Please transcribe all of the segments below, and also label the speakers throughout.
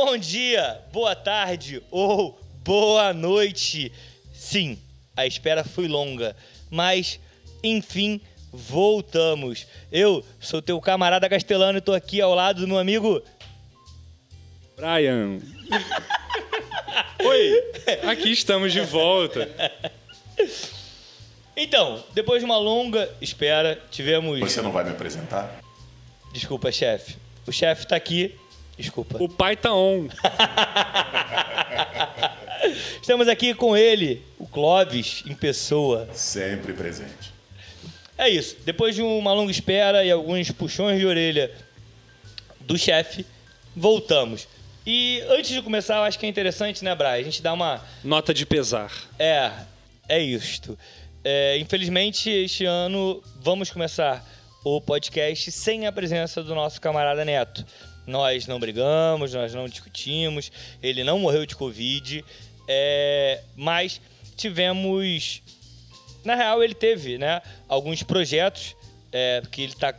Speaker 1: Bom dia, boa tarde ou boa noite. Sim, a espera foi longa, mas enfim voltamos. Eu sou teu camarada Castelano e tô aqui ao lado do meu amigo
Speaker 2: Brian. Oi, aqui estamos de volta.
Speaker 1: Então, depois de uma longa espera, tivemos.
Speaker 3: Você não vai me apresentar?
Speaker 1: Desculpa, chefe. O chefe tá aqui. Desculpa.
Speaker 2: O pai tá on.
Speaker 1: Estamos aqui com ele, o Clóvis, em pessoa.
Speaker 3: Sempre presente.
Speaker 1: É isso. Depois de uma longa espera e alguns puxões de orelha do chefe, voltamos. E antes de começar, eu acho que é interessante, né, Brian? A gente dá uma.
Speaker 2: Nota de pesar.
Speaker 1: É, é isto. É, infelizmente, este ano vamos começar o podcast sem a presença do nosso camarada Neto. Nós não brigamos, nós não discutimos, ele não morreu de Covid, é, mas tivemos. Na real, ele teve né, alguns projetos é, que ele tá,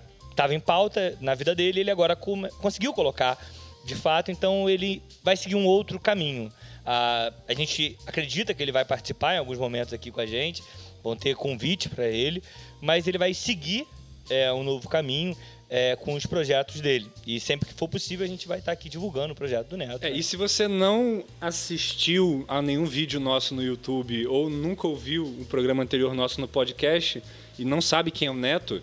Speaker 1: em pauta na vida dele, ele agora conseguiu colocar de fato, então ele vai seguir um outro caminho. a gente acredita que ele vai participar em alguns momentos aqui com a gente, vão ter convite para ele, mas ele vai seguir é, um novo caminho é, com os projetos dele. E sempre que for possível, a gente vai estar aqui divulgando o projeto do Neto.
Speaker 2: É, né? E se você não assistiu a nenhum vídeo nosso no YouTube ou nunca ouviu o programa anterior nosso no podcast e não sabe quem é o Neto,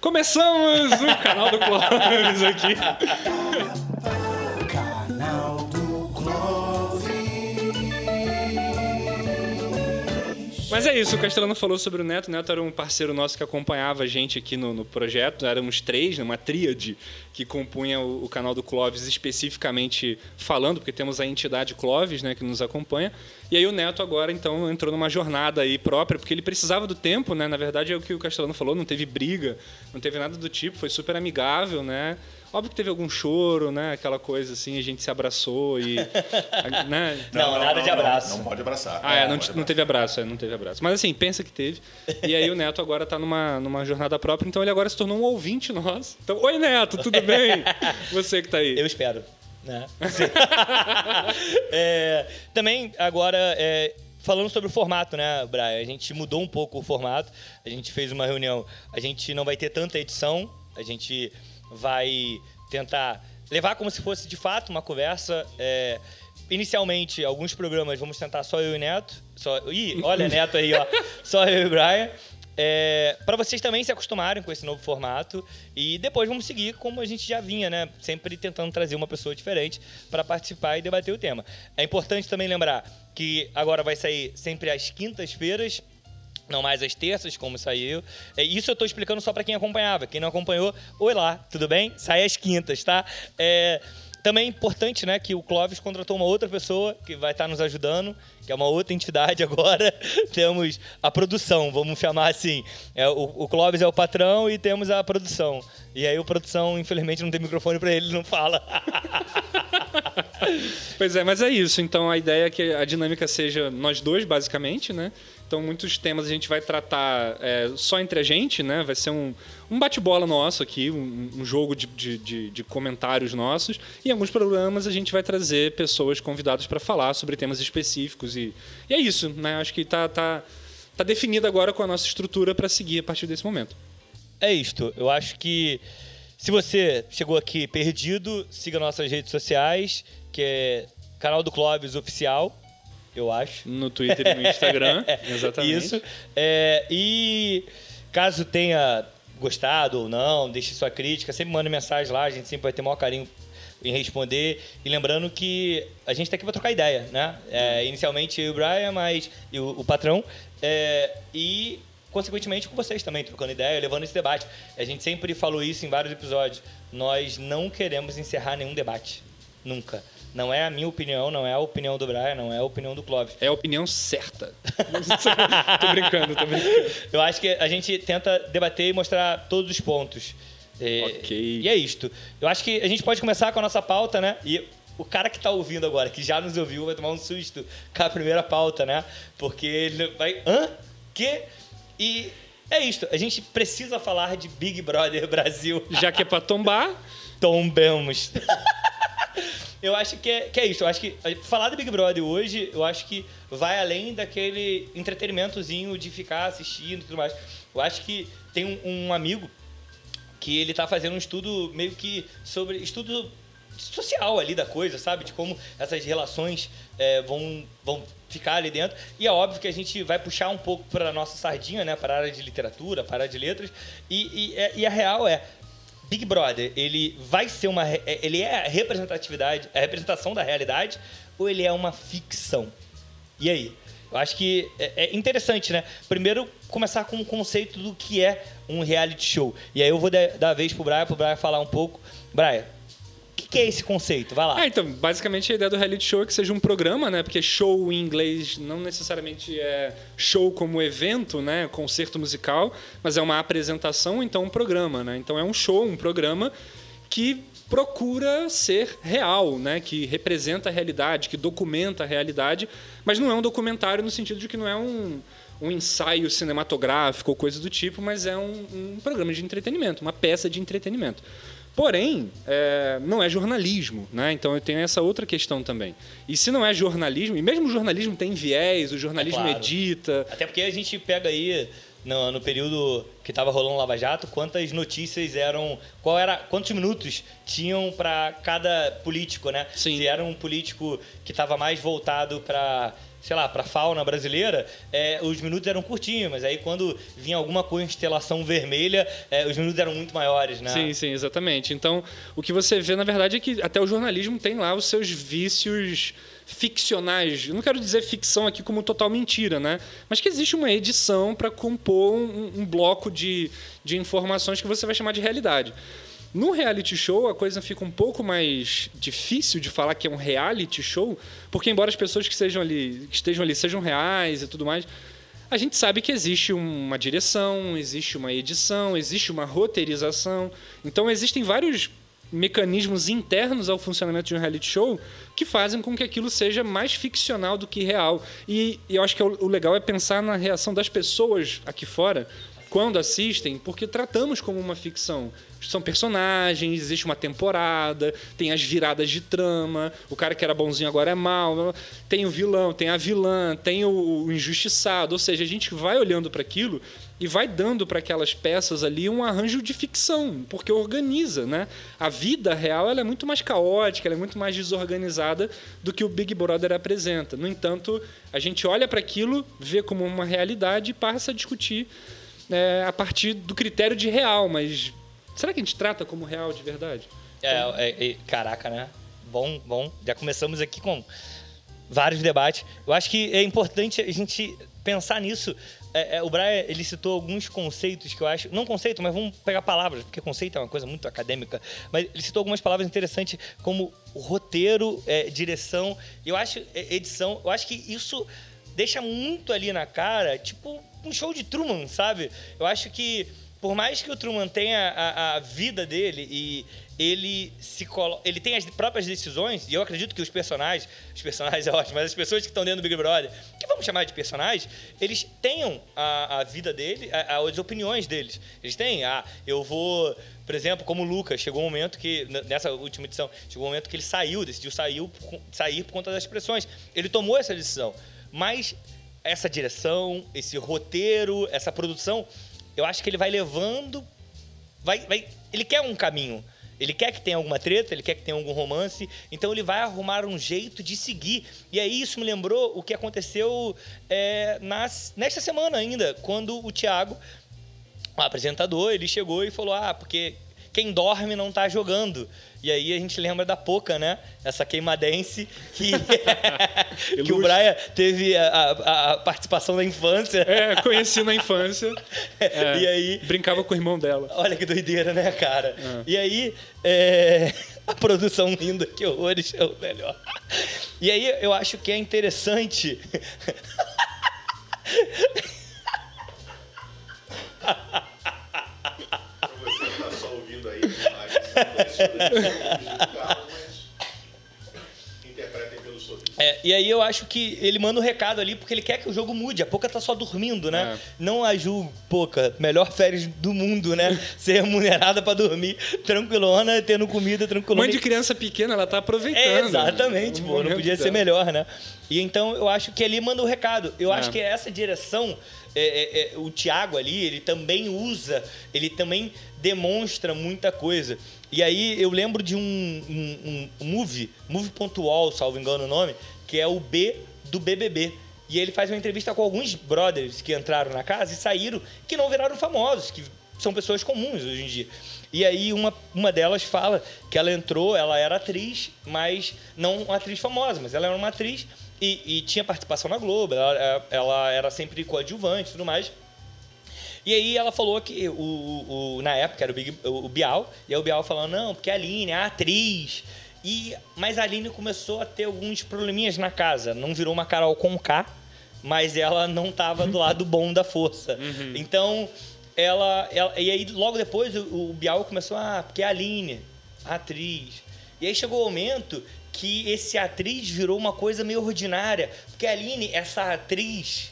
Speaker 2: começamos o canal do Clóvis aqui. é isso, o Castelano falou sobre o Neto. O Neto era um parceiro nosso que acompanhava a gente aqui no, no projeto. Éramos três, né, uma tríade que compunha o, o, canal do Clóvis especificamente falando, porque temos a entidade Clóvis, né, que nos acompanha. E aí o Neto agora, então, entrou numa jornada aí própria, porque ele precisava do tempo, né? Na verdade, é o que o Castelano falou, não teve briga, não teve nada do tipo, foi super amigável, né? Óbvio que teve algum choro, né? Aquela coisa assim, a gente se abraçou e.
Speaker 1: né? não, não, nada não, de abraço.
Speaker 3: Não, não, pode abraçar.
Speaker 2: Ah, é, não, não teve abraço, é, não teve abraço. Mas assim, pensa que teve. E aí o Neto agora está numa, numa jornada própria, então ele agora se tornou um ouvinte nosso. Então, oi Neto, tudo bem? Você que está aí.
Speaker 1: Eu espero. Né? é, também agora. É, falando sobre o formato, né, Brian? A gente mudou um pouco o formato. A gente fez uma reunião. A gente não vai ter tanta edição. A gente vai tentar levar como se fosse de fato uma conversa. É, inicialmente, alguns programas vamos tentar só eu e Neto. Só, ih, olha, Neto aí, ó. Só eu e Brian. É, para vocês também se acostumarem com esse novo formato e depois vamos seguir como a gente já vinha, né? Sempre tentando trazer uma pessoa diferente para participar e debater o tema. É importante também lembrar que agora vai sair sempre às quintas-feiras não mais às terças, como saiu. É, isso eu estou explicando só para quem acompanhava. Quem não acompanhou, oi lá, tudo bem? Sai às quintas, tá? É, também é importante, né, que o Clóvis contratou uma outra pessoa que vai estar nos ajudando, que é uma outra entidade agora. temos a produção, vamos chamar assim. É, o, o Clóvis é o patrão e temos a produção. E aí o produção, infelizmente, não tem microfone para ele, não fala.
Speaker 2: pois é, mas é isso. Então a ideia é que a dinâmica seja nós dois, basicamente, né? Então, muitos temas a gente vai tratar é, só entre a gente, né? Vai ser um, um bate-bola nosso aqui, um, um jogo de, de, de, de, comentários nossos. E em alguns programas a gente vai trazer pessoas convidadas para falar sobre temas específicos. E, e é isso, né? Acho que está tá, tá definido agora com a nossa estrutura para seguir a partir desse momento.
Speaker 1: É isto. Eu acho que se você chegou aqui perdido, siga nossas redes sociais, que é canal do Clóvis Oficial eu acho.
Speaker 2: No Twitter e no Instagram, exatamente.
Speaker 1: Isso. É, e caso tenha gostado ou não, deixe sua crítica, sempre manda mensagem lá, a gente sempre vai ter o maior carinho em responder. E lembrando que a gente está aqui para trocar ideia, né? É, inicialmente eu e o Brian, mas e o, o patrão. É, e consequentemente com vocês também, trocando ideia, levando esse debate. A gente sempre falou isso em vários episódios. Nós não queremos encerrar nenhum debate. Nunca. Não é a minha opinião, não é a opinião do Brian, não é a opinião do Clóvis.
Speaker 2: É a opinião certa. tô brincando, tô brincando.
Speaker 1: Eu acho que a gente tenta debater e mostrar todos os pontos.
Speaker 2: É, ok.
Speaker 1: E é isto. Eu acho que a gente pode começar com a nossa pauta, né? E o cara que está ouvindo agora, que já nos ouviu, vai tomar um susto com a primeira pauta, né? Porque ele vai. Hã? Que? E é isto. A gente precisa falar de Big Brother Brasil.
Speaker 2: Já que é para tombar,
Speaker 1: tombemos. eu acho que é, que é isso. Eu acho que eh, falar do Big Brother hoje, eu acho que vai além daquele entretenimentozinho de ficar assistindo e tudo mais. Eu acho que tem um, um amigo que ele tá fazendo um estudo meio que sobre estudo social ali da coisa, sabe? De como essas relações é, vão, vão ficar ali dentro. E é óbvio que a gente vai puxar um pouco para nossa sardinha, né? Para a área de literatura, para a área de letras. E, e, é, e, a real é, Big Brother, ele vai ser uma... É, ele é a representatividade, a representação da realidade ou ele é uma ficção? E aí? Eu acho que é, é interessante, né? Primeiro, começar com o conceito do que é um reality show. E aí eu vou dar a vez pro Brian, pro Brian falar um pouco. Brian, o que, que, é esse conceito? Vai lá.
Speaker 2: Ah, então, basicamente a ideia do reality show é que seja um programa, né? Porque show em inglês não necessariamente é show como evento, né? Concerto musical, mas é uma apresentação, então um programa, né? Então é um show, um programa que procura ser real, né? Que representa a realidade, que documenta a realidade, mas não é um documentário no sentido de que não é um, um ensaio cinematográfico ou coisa do tipo, mas é um, um programa de entretenimento, uma peça de entretenimento. Porém, é, não é jornalismo, né? Então eu tenho essa outra questão também. E se não é jornalismo, e mesmo o jornalismo tem viés, o jornalismo é claro. edita.
Speaker 1: Até porque a gente pega aí no, no período que estava rolando Lava Jato, quantas notícias eram, qual era, quantos minutos tinham para cada político, né?
Speaker 2: Sim.
Speaker 1: Se era um político que estava mais voltado para sei lá, para fauna brasileira, é, os minutos eram curtinhos, mas aí quando vinha alguma constelação vermelha, é, os minutos eram muito maiores, né?
Speaker 2: Sim, sim, exatamente. Então, o que você vê, na verdade, é que até o jornalismo tem lá os seus vícios ficcionais. Eu não quero dizer ficção aqui como total mentira, né? Mas que existe uma edição para compor um, um bloco de, de informações que você vai chamar de realidade. No reality show, a coisa fica um pouco mais difícil de falar que é um reality show, porque embora as pessoas que, sejam ali, que estejam ali sejam reais e tudo mais, a gente sabe que existe uma direção, existe uma edição, existe uma roteirização. Então existem vários mecanismos internos ao funcionamento de um reality show que fazem com que aquilo seja mais ficcional do que real. E, e eu acho que é o legal é pensar na reação das pessoas aqui fora quando assistem, porque tratamos como uma ficção. São personagens, existe uma temporada, tem as viradas de trama, o cara que era bonzinho agora é mal, tem o vilão, tem a vilã, tem o, o injustiçado. Ou seja, a gente vai olhando para aquilo e vai dando para aquelas peças ali um arranjo de ficção, porque organiza, né? A vida real ela é muito mais caótica, ela é muito mais desorganizada do que o Big Brother apresenta. No entanto, a gente olha para aquilo, vê como uma realidade e passa a discutir é, a partir do critério de real, mas será que a gente trata como real de verdade?
Speaker 1: É, é, é, caraca, né? Bom, bom. Já começamos aqui com vários debates. Eu acho que é importante a gente pensar nisso. É, é, o Brian ele citou alguns conceitos que eu acho. Não conceito, mas vamos pegar palavras, porque conceito é uma coisa muito acadêmica. Mas ele citou algumas palavras interessantes, como roteiro, é, direção. Eu acho, é, edição. Eu acho que isso deixa muito ali na cara, tipo, um show de Truman, sabe? Eu acho que por mais que o Truman tenha a, a vida dele e ele se colo... ele tem as próprias decisões, e eu acredito que os personagens, os personagens é ótimo, mas as pessoas que estão dentro do Big Brother, que vamos chamar de personagens, eles tenham a, a vida dele, a, as opiniões deles. Eles têm, ah, eu vou, por exemplo, como o Lucas, chegou um momento que, nessa última edição, chegou um momento que ele saiu, decidiu sair, sair por conta das pressões. Ele tomou essa decisão. Mas essa direção, esse roteiro, essa produção, eu acho que ele vai levando. Vai, vai, ele quer um caminho. Ele quer que tenha alguma treta, ele quer que tenha algum romance, então ele vai arrumar um jeito de seguir. E aí isso me lembrou o que aconteceu é, nas, nesta semana ainda, quando o Thiago, o apresentador, ele chegou e falou: Ah, porque quem dorme não está jogando. E aí a gente lembra da Poca, né? Essa queimadense que, que o Brian teve a, a, a, participação na infância.
Speaker 2: É, conheci na infância. É, e aí. Brincava com o irmão dela.
Speaker 1: Olha que doideira, né, cara? É. E aí. É, a produção linda, que horrores, é o melhor. E aí eu acho que é interessante. É, e aí eu acho que ele manda um recado ali porque ele quer que o jogo mude. A Poca tá só dormindo, né?
Speaker 2: É.
Speaker 1: Não a Ju, Poca, melhor férias do mundo, né? Ser remunerada pra dormir, tranquilona, tendo comida tranquilona.
Speaker 2: Mãe de criança pequena, ela tá aproveitando.
Speaker 1: É, exatamente, pô, não podia ser melhor, né? E então eu acho que ali manda o recado. Eu
Speaker 2: É.
Speaker 1: acho que essa direção, é, é, é, o Thiago ali, ele também usa, ele também demonstra muita coisa. E aí eu lembro de um, um, um movie, movie.wall, salvo engano o nome, que é o B do BBB. E ele faz uma entrevista com alguns brothers que entraram na casa e saíram, que não viraram famosos, que são pessoas comuns hoje em dia. E aí uma, uma delas fala que ela entrou, ela era atriz, mas não uma atriz famosa, mas ela era uma atriz e, e tinha participação na Globo, ela, ela era sempre coadjuvante e tudo mais. E aí ela falou que o, o- o- na época era o, Big, o Bial, e aí o Bial falando, não, porque a Aline é a atriz. E, mas a Aline começou a ter alguns probleminhas na casa. Não virou uma Carol com K, mas ela não estava do lado bom da força. Então, ela, ela- E aí, logo depois, o, o Bial começou, ah, porque é a Aline, a atriz. E aí chegou o momento que esse atriz virou uma coisa meio ordinária. Porque a Aline, essa atriz.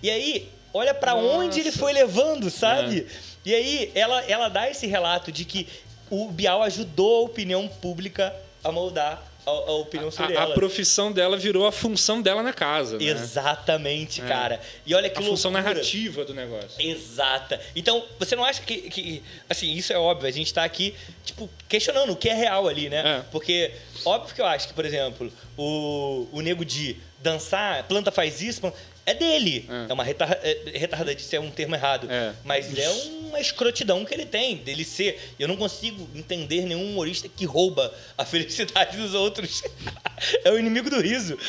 Speaker 1: E aí, olha pra onde ele foi levando, sabe? E aí, ela, ela dá esse relato de que o Bial ajudou a opinião pública a moldar a, a opinião sobre
Speaker 2: A, a
Speaker 1: ela.
Speaker 2: profissão dela virou a função dela na casa. Né?
Speaker 1: Exatamente,
Speaker 2: É.
Speaker 1: cara. E olha que
Speaker 2: A função
Speaker 1: loucura.
Speaker 2: narrativa do negócio.
Speaker 1: Exata. Então, você não acha que, que- Assim, isso é óbvio. A gente tá aqui, tipo, questionando o que é real ali, né?
Speaker 2: É.
Speaker 1: Porque, óbvio que eu acho que, por exemplo, o, o Nego de dançar, planta faz isso, planta- é dele.
Speaker 2: É.
Speaker 1: É, uma retar, é, retardadice, é um termo errado.
Speaker 2: É.
Speaker 1: Mas é uma escrotidão que ele tem, dele ser. Eu não consigo entender nenhum humorista que rouba a felicidade dos outros. é o inimigo do riso.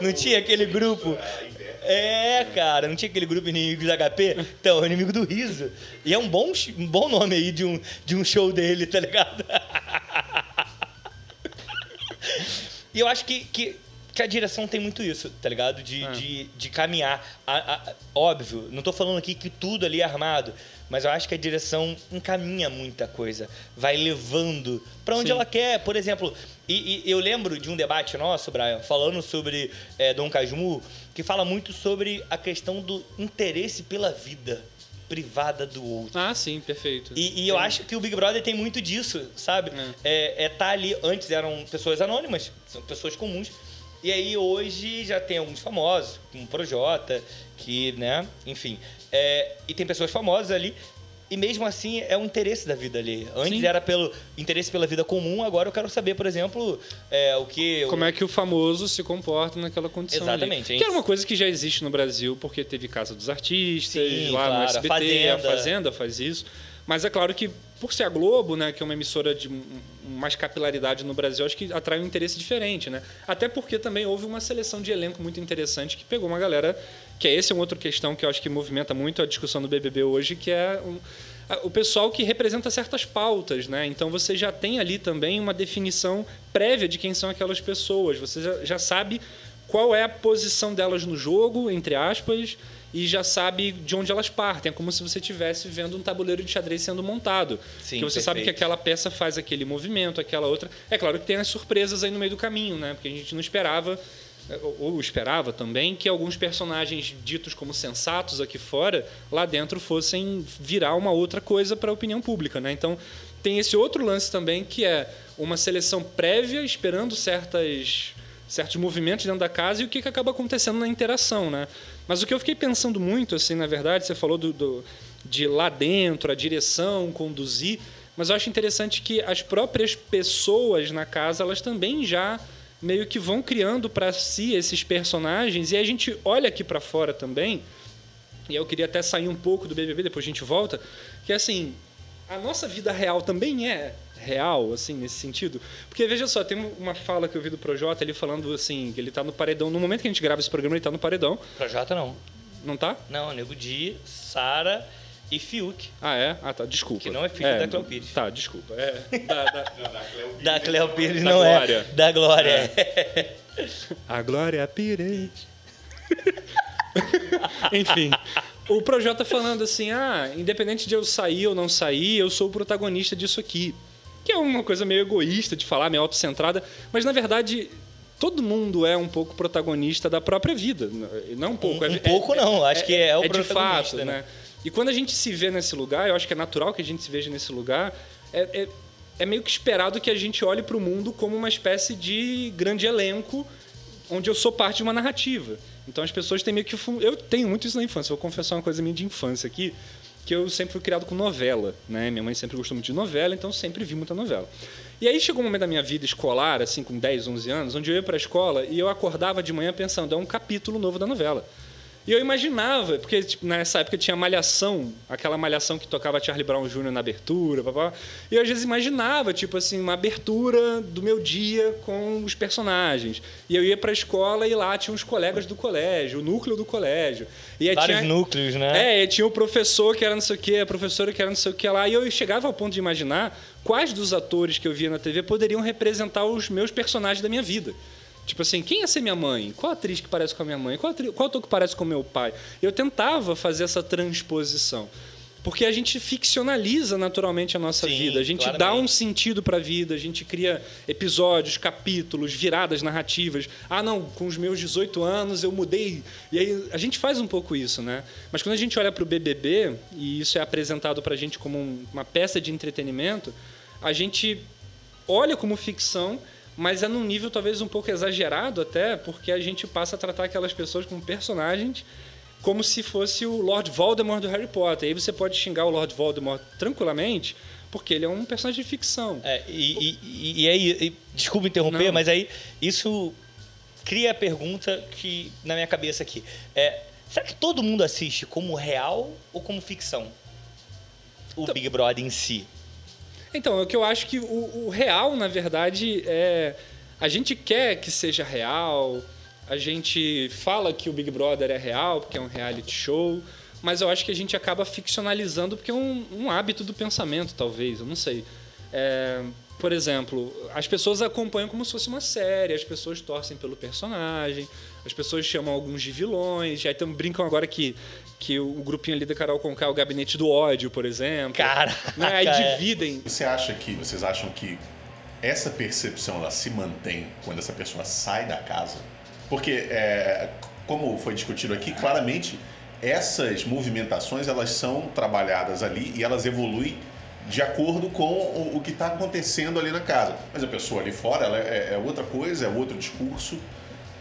Speaker 1: Não tinha aquele grupo. É, cara, não tinha aquele grupo Inimigos HP? Então, é o inimigo do riso. E é um bom, um bom nome aí de um, de um show dele, tá ligado? E eu acho que, que, que a direção tem muito isso, tá ligado? De,
Speaker 2: É.
Speaker 1: de, de caminhar. A- a- óbvio, não tô falando aqui que tudo ali é armado, mas eu acho que a direção encaminha muita coisa. Vai levando pra onde
Speaker 2: Sim.
Speaker 1: ela quer. Por exemplo, e, e eu lembro de um debate nosso, Brian, falando sobre é, Dom Casmurro, que fala muito sobre a questão do interesse pela vida privada do outro.
Speaker 2: Ah, sim, perfeito.
Speaker 1: E, e eu acho que o Big Brother tem muito disso, sabe? É. é tá ali. Antes eram pessoas anônimas, são pessoas comuns. E aí hoje já tem alguns famosos, como o Projota, que, né, enfim. É, e tem pessoas famosas ali. E mesmo assim é o interesse da vida ali. Antes
Speaker 2: Sim.
Speaker 1: era pelo interesse pela vida comum, agora eu quero saber, por exemplo, é, o que.
Speaker 2: Como é que o famoso se comporta naquela condição
Speaker 1: Exatamente,
Speaker 2: ali. Que é uma coisa que já existe no Brasil, porque teve Casa dos Artistas,
Speaker 1: Sim,
Speaker 2: lá no
Speaker 1: claro, a
Speaker 2: SBT,
Speaker 1: Fazenda.
Speaker 2: a Fazenda faz isso. Mas é claro que, por ser a Globo, né, que é uma emissora de mais capilaridade no Brasil, acho que atrai um interesse diferente, né? Até porque também houve uma seleção de elenco muito interessante que pegou uma galera... Que é esse é uma outra questão que eu acho que movimenta muito a discussão do BBB hoje, que é um- o pessoal que representa certas pautas, né? Então você já tem ali também uma definição prévia de quem são aquelas pessoas. Você já, já sabe qual é a posição delas no jogo, entre aspas, e já sabe de onde elas partem. É como se você estivesse vendo um tabuleiro de xadrez sendo montado.
Speaker 1: Sim,
Speaker 2: que você sabe que
Speaker 1: perfeito.
Speaker 2: aquela peça faz aquele movimento, aquela outra. É claro que tem as surpresas aí no meio do caminho, né? Porque a gente não esperava ou ou esperava também que alguns personagens ditos como sensatos aqui fora, lá dentro fossem virar uma outra coisa para a opinião pública, né? Então, tem esse outro lance também que é uma seleção prévia esperando certas certos movimentos dentro da casa e o que, que acaba acontecendo na interação, né? Mas o que eu fiquei pensando muito, assim, na verdade, você falou do, do- de lá dentro, a direção, conduzir, mas eu acho interessante que as próprias pessoas na casa, elas também já meio que vão criando para si esses personagens e a gente olha aqui para fora também. E eu queria até sair um pouco do BBB, depois a gente volta, que assim, a nossa vida real também é real, assim, nesse sentido. Porque veja só, tem uma fala que eu vi do Projota, ele falando assim, que ele tá no paredão, no momento que a gente grava esse programa, ele tá no paredão,
Speaker 1: Projota não.
Speaker 2: não tá?
Speaker 1: Não, Nego Di, Sara e Fiuk.
Speaker 2: Ah, é? Ah, tá, desculpa.
Speaker 1: Que não é filho da Cleo Pires.
Speaker 2: Tá, desculpa. É, da- da-
Speaker 1: Da Cleo Pires
Speaker 2: Da
Speaker 1: não
Speaker 2: Glória.
Speaker 1: é. Da Glória.
Speaker 2: A Glória Pires. Enfim, o Projota falando assim: ah, independente de eu sair ou não sair, eu sou o protagonista disso aqui. Que é uma coisa meio egoísta de falar, meio autocentrada, mas na verdade todo mundo é um pouco protagonista da própria vida. Não um pouco.
Speaker 1: Um,
Speaker 2: é-
Speaker 1: um pouco não, acho que é o
Speaker 2: é de
Speaker 1: protagonista,
Speaker 2: fato,
Speaker 1: né?
Speaker 2: né? E quando a gente se vê nesse lugar, eu acho que é natural que a gente se veja nesse lugar, é, é, é meio que esperado que a gente olhe para o mundo como uma espécie de grande elenco onde eu sou parte de uma narrativa. Então as pessoas têm meio que... Eu tenho muito isso na infância, vou confessar uma coisa minha de infância aqui, que eu sempre fui criado com novela, né? Minha mãe sempre gostou muito de novela, então sempre vi muita novela. E aí chegou um momento da minha vida escolar, assim, com 10, 11 anos, onde eu ia para a escola e eu acordava de manhã pensando, é um capítulo novo da novela. E eu imaginava, porque tipo, nessa época tinha Malhação, aquela Malhação que tocava Charlie Brown Jr. na abertura, papá. E eu às vezes imaginava, tipo assim, uma abertura do meu dia com os personagens. E eu ia pra escola e lá tinha os colegas do colégio, o núcleo do colégio. E
Speaker 1: Vários
Speaker 2: tinha...
Speaker 1: núcleos, né?
Speaker 2: É, e tinha o professor que era não sei o que, a professora que era não sei o que lá. E eu chegava ao ponto de imaginar quais dos atores que eu via na TV poderiam representar os meus personagens da minha vida. Tipo assim, quem ia ser minha mãe? Qual atriz que parece com a minha mãe? Qual, atri... Qual ator que parece com meu pai? Eu tentava fazer essa transposição. Porque a gente ficcionaliza naturalmente a nossa
Speaker 1: Sim,
Speaker 2: vida. A gente dá
Speaker 1: claramente.
Speaker 2: um sentido para a vida, a gente cria episódios, capítulos, viradas narrativas. Ah, não, com os meus 18 anos eu mudei. E aí a gente faz um pouco isso, né? Mas quando a gente olha para o BBB, e isso é apresentado para a gente como um- uma peça de entretenimento, a gente olha como ficção, mas é num nível talvez um pouco exagerado até, porque a gente passa a tratar aquelas pessoas como personagens como se fosse o Lord Voldemort do Harry Potter. Aí você pode xingar o Lord Voldemort tranquilamente, porque ele é um personagem de ficção.
Speaker 1: É, e, e, e aí, e- desculpa interromper,
Speaker 2: Não.
Speaker 1: mas aí isso cria a pergunta que na minha cabeça aqui é será que todo mundo assiste como real ou como ficção? O
Speaker 2: Então-
Speaker 1: Big Brother em si.
Speaker 2: Então, é o que eu acho que o, o real, na verdade, é. A gente quer que seja real, a gente fala que o Big Brother é real, porque é um reality show, mas eu acho que a gente acaba ficcionalizando porque é um, um hábito do pensamento, talvez, eu não sei. É, por exemplo, as pessoas acompanham como se fosse uma série, as pessoas torcem pelo personagem, as pessoas chamam alguns de vilões, aí tam, brincam agora que, que o grupinho ali da Carol Conká é o gabinete do ódio, por exemplo.
Speaker 1: Caraca,
Speaker 2: Né? Aí
Speaker 1: é.
Speaker 2: dividem.
Speaker 3: Você acha que, vocês acham que essa percepção ela se mantém quando essa pessoa sai da casa? Porque, é, como foi discutido aqui, claramente essas movimentações elas são trabalhadas ali e elas evoluem de acordo com o, o que está acontecendo ali na casa. Mas a pessoa ali fora ela é, é outra coisa, é outro discurso,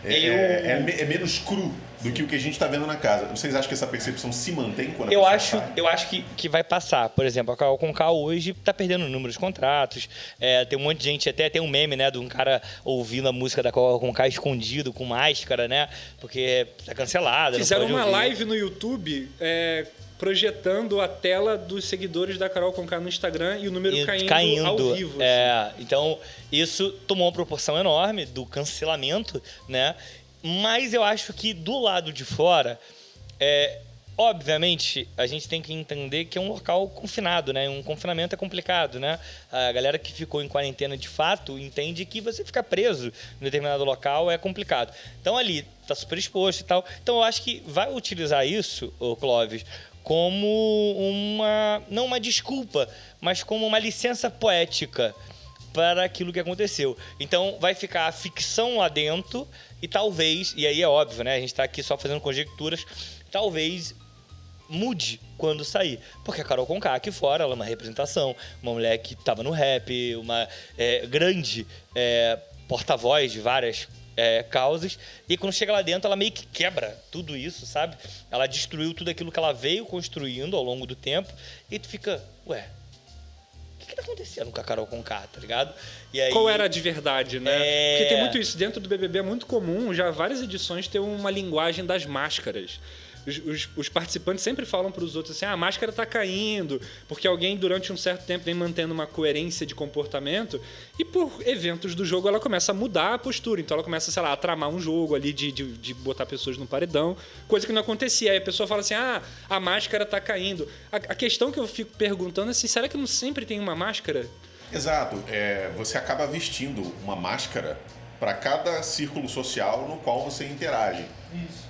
Speaker 3: é,
Speaker 1: Eu-
Speaker 3: é- é me- é menos cru do que o que a gente está vendo na casa. Vocês acham que essa percepção se mantém quando
Speaker 1: Eu acho,
Speaker 3: sai?
Speaker 1: eu acho que, que vai passar. Por exemplo, a Carol Conká hoje tá perdendo o número de contratos. É, tem um monte de gente, até tem um meme, né, de um cara ouvindo a música da Carol Conká escondido, com máscara, né? Porque tá cancelada.
Speaker 2: Fizeram uma
Speaker 1: ouvir.
Speaker 2: live no YouTube é, projetando a tela dos seguidores da Carol Conká no Instagram e o número
Speaker 1: E
Speaker 2: caindo, ao vivo. assim.
Speaker 1: É, então isso tomou uma proporção enorme do cancelamento, né? Mas eu acho que do lado de fora, é, obviamente, a gente tem que entender que é um local confinado, né? Um confinamento é complicado, né? A galera que ficou em quarentena de fato entende que você ficar preso em determinado local é complicado. Então ali tá super exposto e tal. Então eu acho que vai utilizar isso, o Clóvis, como uma não uma desculpa, mas como uma licença poética para aquilo que aconteceu. Então vai ficar a ficção lá dentro e talvez, e aí é óbvio, né? A gente está aqui só fazendo conjecturas, talvez mude quando sair. Porque a Carol Conká aqui fora, ela é uma representação, uma mulher que estava no rap, uma é, grande é, porta-voz de várias é, causas, e quando chega lá dentro, ela meio que quebra tudo isso, sabe? Ela destruiu tudo aquilo que ela veio construindo ao longo do tempo, e tu fica, ué, o que, que tá acontecendo com a Carol Conká, tá ligado? E aí,
Speaker 2: Qual era a de verdade, né?
Speaker 1: É.
Speaker 2: Porque tem muito isso. Dentro do BBB é muito comum, já várias edições, ter uma linguagem das máscaras. Os, os- os participantes sempre falam para os outros assim: ah, a máscara tá caindo, porque alguém durante um certo tempo vem mantendo uma coerência de comportamento e por eventos do jogo ela começa a mudar a postura. Então ela começa, sei lá, a tramar um jogo ali de, de, de botar pessoas no paredão, coisa que não acontecia. Aí a pessoa fala assim: ah, a máscara tá caindo. A, a questão que eu fico perguntando é assim: será que não sempre tem uma máscara?
Speaker 3: Exato. É, você acaba vestindo uma máscara para cada círculo social no qual você interage.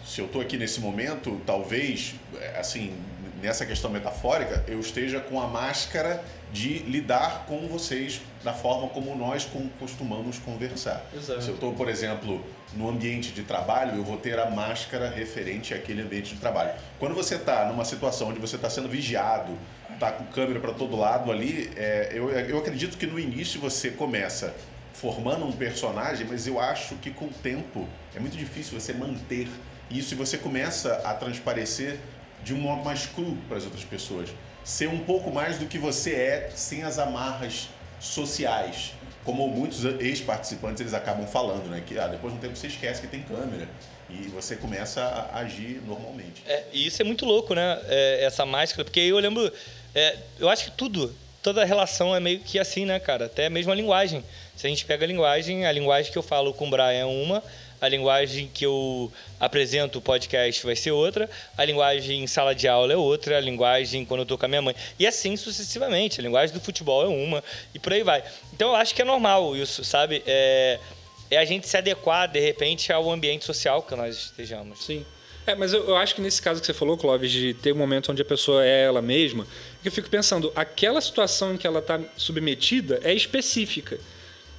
Speaker 3: Se eu estou aqui nesse momento, talvez, é, assim, nessa questão metafórica, eu esteja com a máscara de lidar com vocês da forma como nós costumamos conversar.
Speaker 2: Exato.
Speaker 3: Se eu estou, por exemplo, no ambiente de trabalho, eu vou ter a máscara referente àquele ambiente de trabalho. Quando você está numa situação onde você está sendo vigiado, tá com câmera para todo lado ali, é, eu, eu acredito que no início você começa formando um personagem, mas eu acho que com o tempo é muito difícil você manter isso e você começa a transparecer de um modo mais cru para as outras pessoas. Ser um pouco mais do que você é sem as amarras sociais. Como muitos ex-participantes eles acabam falando, né? Que ah, depois de um tempo você esquece que tem câmera e você começa a agir normalmente.
Speaker 1: É, e isso é muito louco, né? É, essa máscara, porque eu lembro, é, eu acho que tudo, toda relação é meio que assim, né, cara? Até mesmo a linguagem. Se a gente pega a linguagem, a linguagem que eu falo com o Brian é uma, a linguagem que eu apresento o podcast vai ser outra, a linguagem em sala de aula é outra, a linguagem quando eu estou com a minha mãe. E assim sucessivamente. A linguagem do futebol é uma e por aí vai. Então eu acho que é normal isso, sabe? É, é a gente se adequar, de repente, ao ambiente social que nós estejamos.
Speaker 2: Sim. É, mas eu, eu, acho que nesse caso que você falou, Clóvis, de ter um momento onde a pessoa é ela mesma, eu fico pensando, aquela situação em que ela está submetida é específica.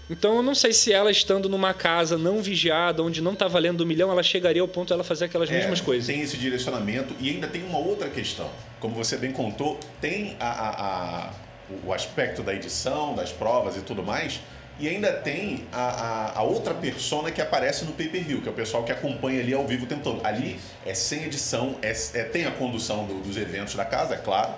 Speaker 2: Então eu não sei se ela estando numa casa não vigiada, onde não está valendo um milhão, ela chegaria ao ponto de ela fazer aquelas é, mesmas coisas.
Speaker 3: Tem esse direcionamento e ainda tem uma outra questão. Como você bem contou, tem a, a, a, o aspecto da edição, das provas e tudo mais, e ainda tem a, outra persona que aparece no pay-per-view, que é o pessoal que acompanha ali ao vivo o tempo todo. Ali é sem edição, é, é tem a condução do, dos eventos da casa, é claro,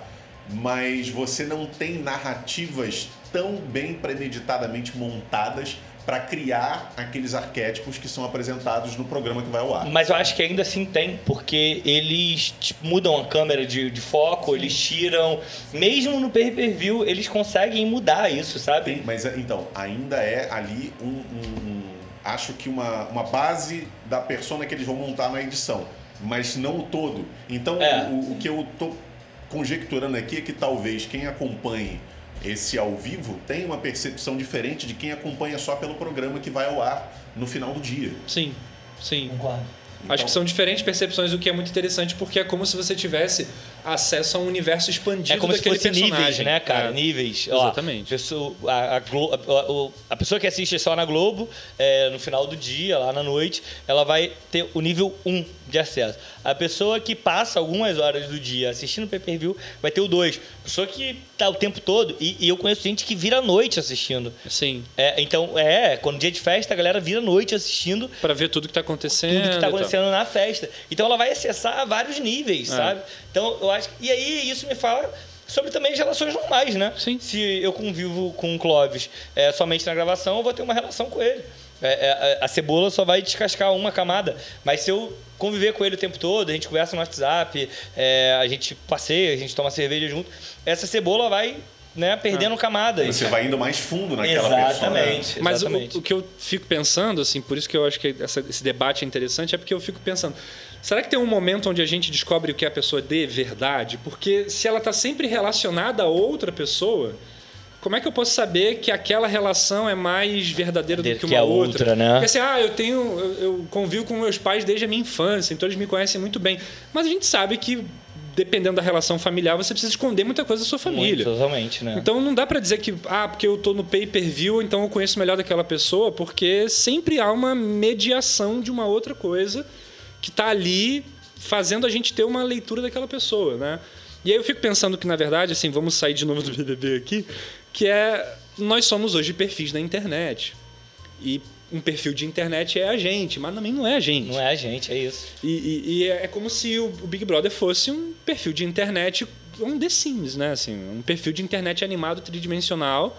Speaker 3: mas você não tem narrativas tão bem premeditadamente montadas para criar aqueles arquétipos que são apresentados no programa que vai ao ar.
Speaker 1: Mas eu acho que ainda assim tem, porque eles tipo, mudam a câmera de, de foco, eles tiram. Mesmo no pay-per-view, eles conseguem mudar isso, sabe?
Speaker 3: Mas então, ainda é ali um, um, um, acho que uma, uma base da persona que eles vão montar na edição, mas não o todo. Então, é. o, o que eu tô conjecturando aqui é que talvez quem acompanhe esse ao vivo tem uma percepção diferente de quem acompanha só pelo programa que vai ao ar no final do dia.
Speaker 2: Sim, sim.
Speaker 1: Concordo.
Speaker 2: Então, Acho que são diferentes percepções, o que é muito interessante, porque é como se você tivesse acesso a um universo expandido
Speaker 1: é como
Speaker 2: daquele
Speaker 1: se fosse
Speaker 2: personagem.
Speaker 1: níveis, né, cara? É. Níveis.
Speaker 2: Exatamente.
Speaker 1: Ó, pessoa, a, a, a, a, pessoa que assiste só na Globo, é, no final do dia, lá na noite, ela vai ter o nível 1 de acesso. A pessoa que passa algumas horas do dia assistindo o pay-per-view vai ter o 2. A pessoa que tá o tempo todo, e, e, eu conheço gente que vira noite assistindo.
Speaker 2: Sim.
Speaker 1: É, então, é, quando dia de festa, a galera vira noite assistindo.
Speaker 2: para ver tudo que tá acontecendo.
Speaker 1: Tudo que tá acontecendo na festa. Então ela vai acessar vários níveis, é. sabe? Então, eu acho. E aí, isso me fala sobre também as relações normais, né?
Speaker 2: Sim.
Speaker 1: Se eu convivo com o Clóvis é, somente na gravação, eu vou ter uma relação com ele. É, é, a cebola só vai descascar uma camada. Mas se eu conviver com ele o tempo todo, a gente conversa no WhatsApp, é, a gente passeia, a gente toma cerveja junto, essa cebola vai né, perdendo ah. camadas.
Speaker 3: Você vai indo mais fundo naquela
Speaker 1: exatamente,
Speaker 3: pessoa.
Speaker 2: Mas
Speaker 1: exatamente.
Speaker 2: O, o, que eu fico pensando, assim, por isso que eu acho que essa, esse debate é interessante, é porque eu fico pensando, será que tem um momento onde a gente descobre o que é a pessoa de verdade? Porque se ela está sempre relacionada a outra pessoa como é que eu posso saber que aquela relação é mais verdadeira do que uma
Speaker 1: que a
Speaker 2: outra?
Speaker 1: outra né?
Speaker 2: Porque assim, ah, eu tenho, eu, eu convivo com meus pais desde a minha infância, então eles me conhecem muito bem. Mas a gente sabe que dependendo da relação familiar, você precisa esconder muita coisa da sua família.
Speaker 1: Muito, totalmente, né?
Speaker 2: Então não dá para dizer que, ah, porque eu tô no pay-per-view, então eu conheço melhor daquela pessoa, porque sempre há uma mediação de uma outra coisa que está ali fazendo a gente ter uma leitura daquela pessoa, né? E aí eu fico pensando que, na verdade, assim, vamos sair de novo do BBB aqui, que é nós somos hoje perfis na internet. E um perfil de internet é a gente, mas também não é a gente.
Speaker 1: Não é a gente, é isso.
Speaker 2: E, e, e é como se o Big Brother fosse um perfil de internet, um The Sims, né? Assim, um perfil de internet animado tridimensional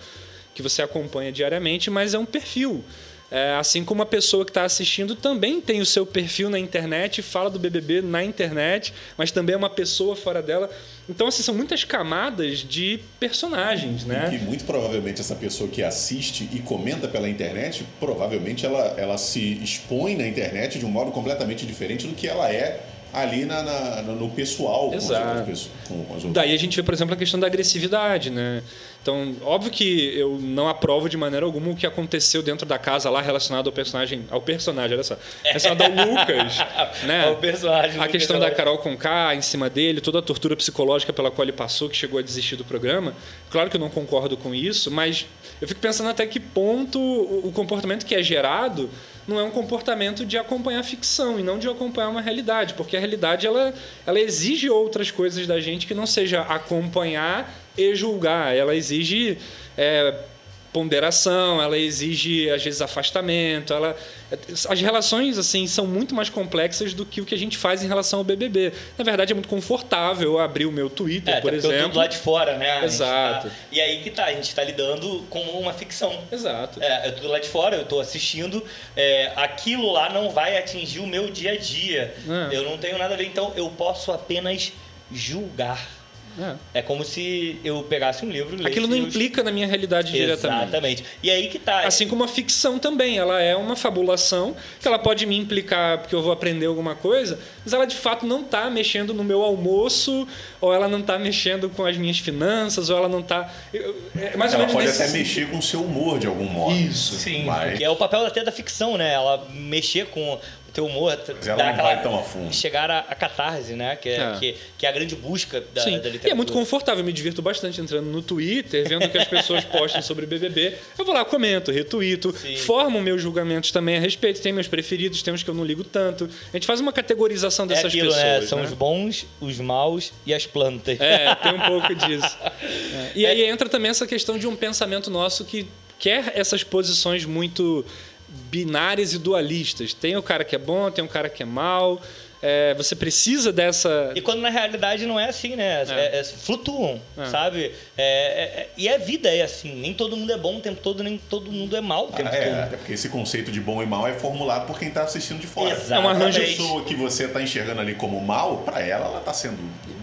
Speaker 2: que você acompanha diariamente, mas é um perfil. É, assim como a pessoa que está assistindo também tem o seu perfil na internet, fala do BBB na internet, mas também é uma pessoa fora dela. Então, assim, são muitas camadas de personagens, né?
Speaker 3: E muito provavelmente essa pessoa que assiste e comenta pela internet, provavelmente ela, ela se expõe na internet de um modo completamente diferente do que ela é ali na, na- no pessoal com as
Speaker 2: Exato.
Speaker 3: outras pessoas. Com as outras-
Speaker 2: Daí a gente vê, por exemplo, a questão da agressividade, né? Então, óbvio que eu não aprovo de maneira alguma o que aconteceu dentro da casa lá relacionado ao personagem, ao personagem, olha só, relacionado ao Lucas, né?
Speaker 1: É o personagem
Speaker 2: A questão
Speaker 1: Lucas,
Speaker 2: da Carol com K em cima dele, toda a tortura psicológica pela qual ele passou, que chegou a desistir do programa. Claro que eu não concordo com isso, mas eu fico pensando até que ponto o comportamento que é gerado não é um comportamento de acompanhar ficção e não de acompanhar uma realidade, porque a realidade ela, ela exige outras coisas da gente que não seja acompanhar e julgar, ela exige é, ponderação, ela exige às vezes afastamento, ela as relações assim são muito mais complexas do que o que a gente faz em relação ao BBB. Na verdade é muito confortável abrir o meu Twitter,
Speaker 1: É,
Speaker 2: por
Speaker 1: porque eu tô
Speaker 2: exemplo.
Speaker 1: lado de fora, né? Gente
Speaker 2: Exato.
Speaker 1: tá- E aí que tá, a gente tá lidando com uma ficção.
Speaker 2: Exato.
Speaker 1: É, eu tô lado de fora, eu tô assistindo. é, aquilo lá não vai atingir o meu dia a dia.
Speaker 2: É.
Speaker 1: Eu não tenho nada a ver, então eu posso apenas julgar.
Speaker 2: É.
Speaker 1: É como se eu pegasse um livro.
Speaker 2: Aquilo não
Speaker 1: eu-
Speaker 2: implica na minha realidade diretamente.
Speaker 1: Exatamente. E aí que tá.
Speaker 2: Assim como a ficção também, ela é uma fabulação que ela pode me implicar porque eu vou aprender alguma coisa, mas ela de fato não está mexendo no meu almoço, ou ela não está mexendo com as minhas finanças, ou ela não está. É mais ou
Speaker 3: Ela
Speaker 2: menos
Speaker 3: pode
Speaker 2: nesse
Speaker 3: até mexer com o seu humor de algum modo.
Speaker 2: Isso.
Speaker 1: Sim,
Speaker 3: Mas-
Speaker 1: que é o papel até da ficção, né? Ela mexer com teu humor,
Speaker 3: Mas ela não
Speaker 1: aquela-
Speaker 3: vai tão a fundo.
Speaker 1: chegar à, catarse, né? Que é,
Speaker 2: É.
Speaker 1: Que, que é a grande busca da,
Speaker 2: Sim.
Speaker 1: da literatura.
Speaker 2: E é muito confortável, eu me divirto bastante entrando no Twitter, vendo o que as pessoas postam sobre BBB. Eu vou lá, comento, retuito,
Speaker 1: Sim.
Speaker 2: formo meus julgamentos também a respeito. Tem meus preferidos, tem uns que eu não ligo tanto. A gente faz uma categorização
Speaker 1: É
Speaker 2: dessas
Speaker 1: aquilo,
Speaker 2: pessoas.
Speaker 1: né? São
Speaker 2: né?
Speaker 1: os bons, os maus e as plantas.
Speaker 2: É, tem um pouco disso. É. E aí entra também essa questão de um pensamento nosso que quer essas posições muito binárias e dualistas. Tem o cara que é bom, tem o cara que é mal. É, você precisa dessa.
Speaker 1: E quando na realidade não é assim, né? É- é- flutuam,
Speaker 2: É.
Speaker 1: sabe? É, é- é- e a vida é assim. Nem todo mundo é bom o tempo todo, nem todo mundo é mal o tempo
Speaker 3: Ah, é,
Speaker 1: todo.
Speaker 3: até porque esse conceito de bom e mal é formulado por quem está assistindo de fora.
Speaker 1: Exatamente.
Speaker 2: É
Speaker 3: A pessoa que você está enxergando ali como mal, para ela, ela está sendo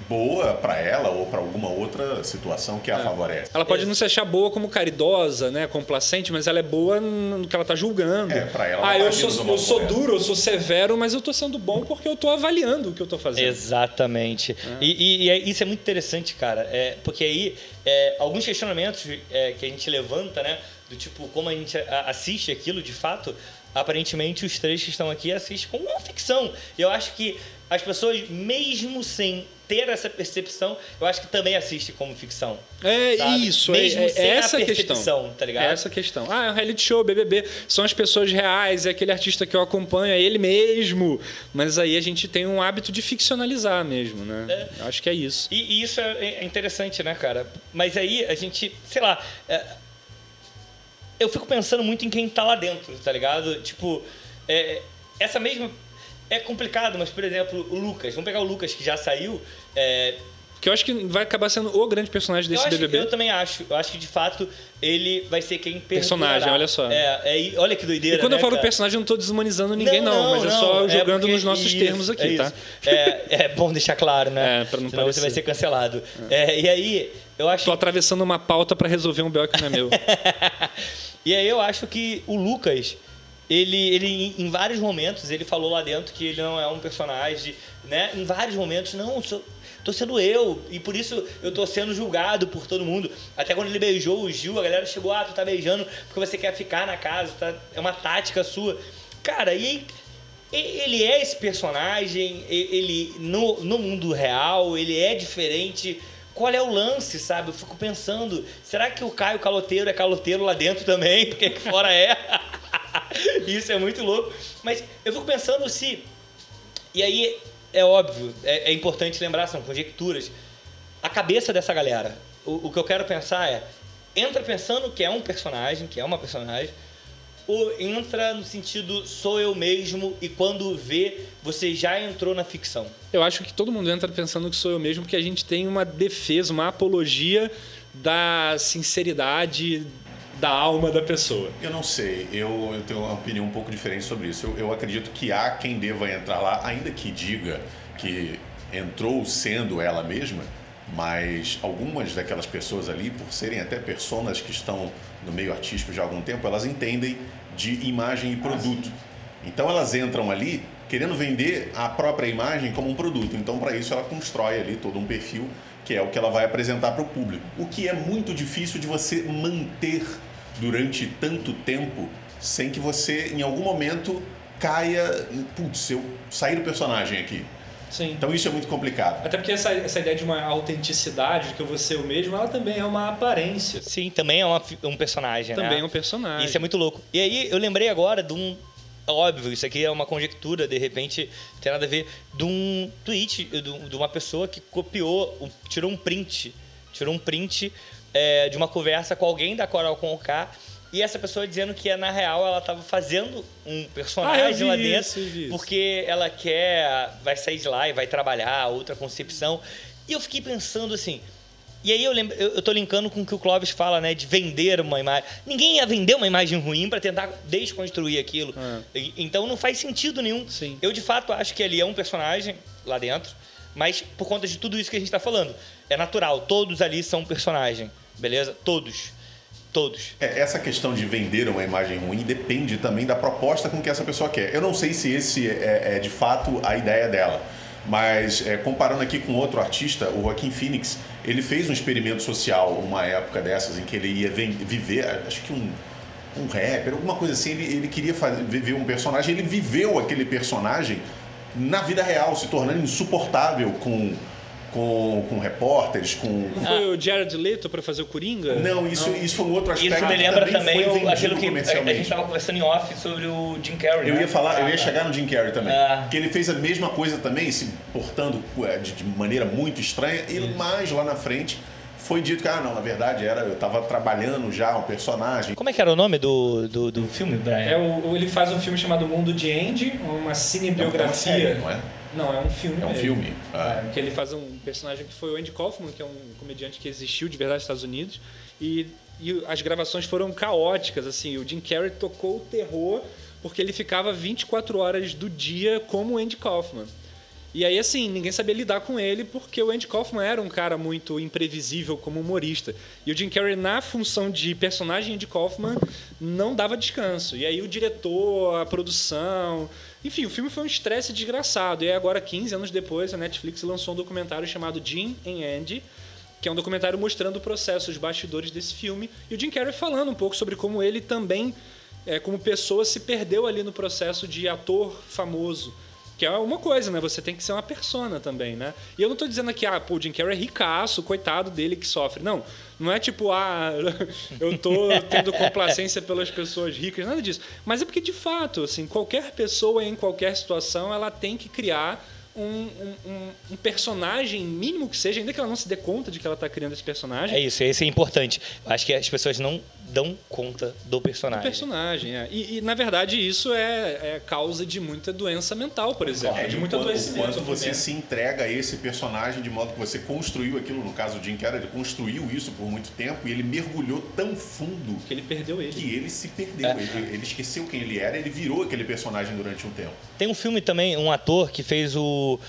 Speaker 3: boa para ela ou para alguma outra situação que a favorece.
Speaker 2: Ela pode não se achar boa como caridosa, né, complacente, mas ela é boa no que ela está julgando.
Speaker 3: É, pra ela,
Speaker 2: ah,
Speaker 3: ela tá
Speaker 2: eu sou, eu sou duro, eu sou severo, mas eu estou sendo bom porque eu estou avaliando o que eu estou fazendo.
Speaker 1: Exatamente. E, e- e é- isso é muito interessante, cara. É, porque aí, é, alguns questionamentos é, que a gente levanta, né? Do tipo, como a gente assiste aquilo, de fato, aparentemente os três que estão aqui assistem como uma ficção. E eu acho que as pessoas, mesmo sem ter essa percepção, eu acho que também assistem como ficção.
Speaker 2: É
Speaker 1: sabe?
Speaker 2: isso, é,
Speaker 1: Mesmo
Speaker 2: é
Speaker 1: a
Speaker 2: essa a questão.
Speaker 1: tá ligado?
Speaker 2: É essa questão. Ah, é um reality show, BBB. São as pessoas reais, é aquele artista que eu acompanho, é ele mesmo. Mas aí a gente tem um hábito de ficcionalizar mesmo, né? Acho que é isso.
Speaker 1: E, e isso é, é interessante, né, cara? Mas aí a gente, sei lá. é, eu fico pensando muito em quem tá lá dentro, tá ligado? Tipo, é, essa mesma. É complicado, mas, por exemplo, o Lucas. Vamos pegar o Lucas, que já saiu. é,
Speaker 2: Que eu acho que vai acabar sendo o grande personagem
Speaker 1: eu,
Speaker 2: desse
Speaker 1: acho,
Speaker 2: BBB.
Speaker 1: eu também acho. Eu acho que, de fato, ele vai ser quem
Speaker 2: Personagem,
Speaker 1: perdurará.
Speaker 2: olha só.
Speaker 1: É, é, olha que doideira,
Speaker 2: E quando
Speaker 1: né,
Speaker 2: eu falo
Speaker 1: cara?
Speaker 2: personagem, eu não estou desumanizando ninguém, não, mas é só
Speaker 1: não,
Speaker 2: jogando
Speaker 1: porque-
Speaker 2: nos nossos
Speaker 1: isso,
Speaker 2: termos aqui,
Speaker 1: é
Speaker 2: tá?
Speaker 1: É, é bom deixar claro, né?
Speaker 2: É, pra não
Speaker 1: Senão você
Speaker 2: parecer.
Speaker 1: vai ser cancelado. É, e aí, eu acho
Speaker 2: Tô atravessando uma pauta para resolver um BO que não é meu.
Speaker 1: E aí eu acho que o Lucas, ele, ele em vários momentos, ele falou lá dentro que ele não é um personagem, né? Em vários momentos, não, sou, tô sendo eu, e por isso eu tô sendo julgado por todo mundo. Até quando ele beijou o Gil, a galera chegou, ah, tu tá beijando porque você quer ficar na casa, tá? é uma tática sua. Cara, e aí, ele é esse personagem, ele no, no mundo real, ele é diferente. Qual é o lance, sabe? Eu fico pensando, será que o Caio Caloteiro é caloteiro lá dentro também? Porque fora é. Isso é muito louco. Mas eu fico pensando se. E aí, é óbvio, é, é importante lembrar, são conjecturas. A cabeça dessa galera. O, o que eu quero pensar é. Entra pensando que é um personagem, que é uma personagem, ou entra no sentido sou eu mesmo e quando vê, você já entrou na ficção.
Speaker 2: Eu acho que todo mundo entra pensando que sou eu mesmo, porque a gente tem uma defesa, uma apologia da sinceridade da alma da pessoa.
Speaker 3: Eu não sei, eu, eu tenho uma opinião um pouco diferente sobre isso. Eu, eu acredito que há quem deva entrar lá, ainda que diga que entrou sendo ela mesma, mas algumas daquelas pessoas ali, por serem até personas que estão no meio artístico já há algum tempo, elas entendem de imagem e produto. Então elas entram ali querendo vender a própria imagem como um produto. Então, para isso, ela constrói ali todo um perfil que é o que ela vai apresentar para o público. O que é muito difícil de você manter durante tanto tempo sem que você, em algum momento, caia. Putz, eu saí do personagem aqui.
Speaker 2: Sim.
Speaker 3: Então isso é muito complicado.
Speaker 2: Até porque essa, essa ideia de uma autenticidade, de que eu vou ser o mesmo, ela também é uma aparência.
Speaker 1: Sim, também é uma, um personagem,
Speaker 2: também
Speaker 1: né?
Speaker 2: Também é um personagem.
Speaker 1: Isso é muito louco. E aí eu lembrei agora de um. Óbvio, isso aqui é uma conjectura, de repente tem nada a ver, de um tweet de uma pessoa que copiou, tirou um print. Tirou um print é, de uma conversa com alguém da Coral com o K e essa pessoa dizendo que na real ela estava fazendo um personagem ah, lá dentro isso, porque ela quer, vai sair de lá e vai trabalhar outra concepção. E eu fiquei pensando assim. E aí eu lembro, eu, eu tô linkando com o que o Clóvis fala, né, de vender uma imagem. Ninguém ia vender uma imagem ruim para tentar desconstruir aquilo. Ah. Então não faz sentido nenhum.
Speaker 2: Sim.
Speaker 1: Eu de fato acho que ele é um personagem lá dentro, mas por conta de tudo isso que a gente está falando, é natural. Todos ali são um personagem, beleza? Todos. Todos.
Speaker 3: É, essa questão de vender uma imagem ruim depende também da proposta com que essa pessoa quer. Eu não sei se esse é, é de fato a ideia dela, mas é, comparando aqui com outro artista, o Joaquim Phoenix, ele fez um experimento social uma época dessas em que ele ia viver, acho que um, um rapper, alguma coisa assim, ele, ele queria fazer, viver um personagem, ele viveu aquele personagem na vida real, se tornando insuportável com com, com repórteres, com...
Speaker 2: Não foi ah. o Jared Leto para fazer o Coringa?
Speaker 3: Não, isso, não. isso foi um outro aspecto
Speaker 1: Isso me lembra também, também aquilo que a gente estava conversando em off sobre o Jim Carrey.
Speaker 3: Eu né? ia falar, eu ia chegar no Jim Carrey também. Ah. Que ele fez a mesma coisa também, se portando de, de maneira muito estranha, e isso. mais lá na frente foi dito que, ah, não, na verdade era, eu estava trabalhando já um personagem.
Speaker 1: Como é que era o nome do, do, do filme, Brian?
Speaker 2: É o, ele faz um filme chamado Mundo de Andy, uma cinebiografia. É uma série, não é? Não, é um filme.
Speaker 3: É um
Speaker 2: mesmo.
Speaker 3: filme. Ah.
Speaker 2: É, que ele faz um personagem que foi o Andy Kaufman, que é um comediante que existiu de verdade nos Estados Unidos. E, e as gravações foram caóticas, assim. O Jim Carrey tocou o terror porque ele ficava 24 horas do dia como o Andy Kaufman. E aí, assim, ninguém sabia lidar com ele porque o Andy Kaufman era um cara muito imprevisível como humorista. E o Jim Carrey, na função de personagem Andy Kaufman, não dava descanso. E aí o diretor, a produção... Enfim, o filme foi um estresse desgraçado. E agora, 15 anos depois, a Netflix lançou um documentário chamado Jim and Andy, que é um documentário mostrando o processo, os bastidores desse filme. E o Jim Carrey falando um pouco sobre como ele também, é, como pessoa, se perdeu ali no processo de ator famoso que é uma coisa, né? Você tem que ser uma persona também, né? E eu não tô dizendo aqui, ah, pô, o Jim Carrey é ricaço, coitado dele que sofre. Não, não é tipo, ah, eu tô tendo complacência pelas pessoas ricas, nada disso. Mas é porque, de fato, assim, qualquer pessoa em qualquer situação, ela tem que criar um, um, um, personagem mínimo que seja, ainda que ela não se dê conta de que ela está criando esse personagem.
Speaker 1: É isso, esse é importante. Acho que as pessoas não dão conta do personagem.
Speaker 2: Do personagem, é. E, e na verdade, isso é, é, causa de muita doença mental, por exemplo. É,
Speaker 3: de muito adoecimento. Quando você se entrega a esse personagem de modo que você construiu aquilo, no caso do Jim Carrey, ele construiu isso por muito tempo e ele mergulhou tão fundo...
Speaker 2: Que ele perdeu ele.
Speaker 3: Que ele se perdeu. É. Ele, ele esqueceu quem ele era, ele virou aquele personagem durante um tempo.
Speaker 1: Tem um filme também, um ator que fez o...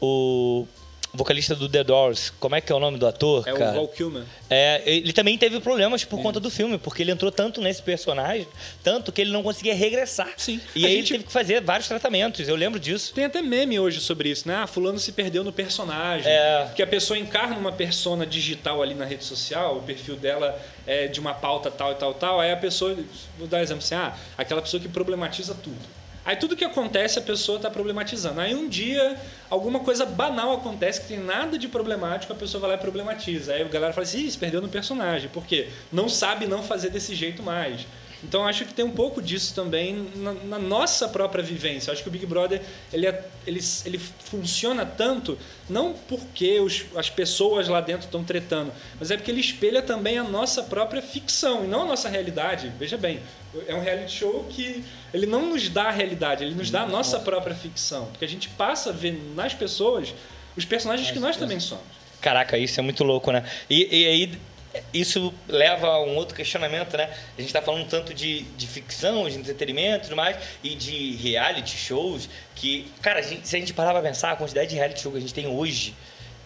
Speaker 1: o vocalista do The Doors, como é que é o nome do ator,
Speaker 2: é
Speaker 1: cara?
Speaker 2: o Val Kilmer.
Speaker 1: É, ele também teve problemas por Sim. conta do filme, porque ele entrou tanto nesse personagem, tanto que ele não conseguia regressar.
Speaker 2: Sim.
Speaker 1: E a aí gente... ele teve que fazer vários tratamentos, eu lembro disso.
Speaker 2: Tem até meme hoje sobre isso, né? Ah, fulano se perdeu no personagem.
Speaker 1: É.
Speaker 2: Que a pessoa encarna uma persona digital ali na rede social, o perfil dela é de uma pauta tal e tal tal, aí a pessoa, vou dar um exemplo assim, ah, aquela pessoa que problematiza tudo. Aí tudo que acontece a pessoa está problematizando. Aí um dia alguma coisa banal acontece que tem nada de problemático, a pessoa vai lá e problematiza. Aí a galera fala assim, Ih, se perdeu no personagem. Por quê? Não sabe não fazer desse jeito mais. Então acho que tem um pouco disso também na, na nossa própria vivência. Acho que o Big Brother ele, é, ele, ele funciona tanto não porque os, as pessoas lá dentro estão tretando, mas é porque ele espelha também a nossa própria ficção e não a nossa realidade. Veja bem, é um reality show que ele não nos dá a realidade, ele nos dá a nossa própria ficção. Porque a gente passa a ver nas pessoas os personagens que nós também somos.
Speaker 1: Caraca, isso é muito louco, né? E, e aí isso leva a um outro questionamento, né? A gente está falando tanto de, de ficção, de entretenimento e tudo mais, e de reality shows, que, cara, a gente, se a gente parar para pensar, a quantidade de reality show que a gente tem hoje,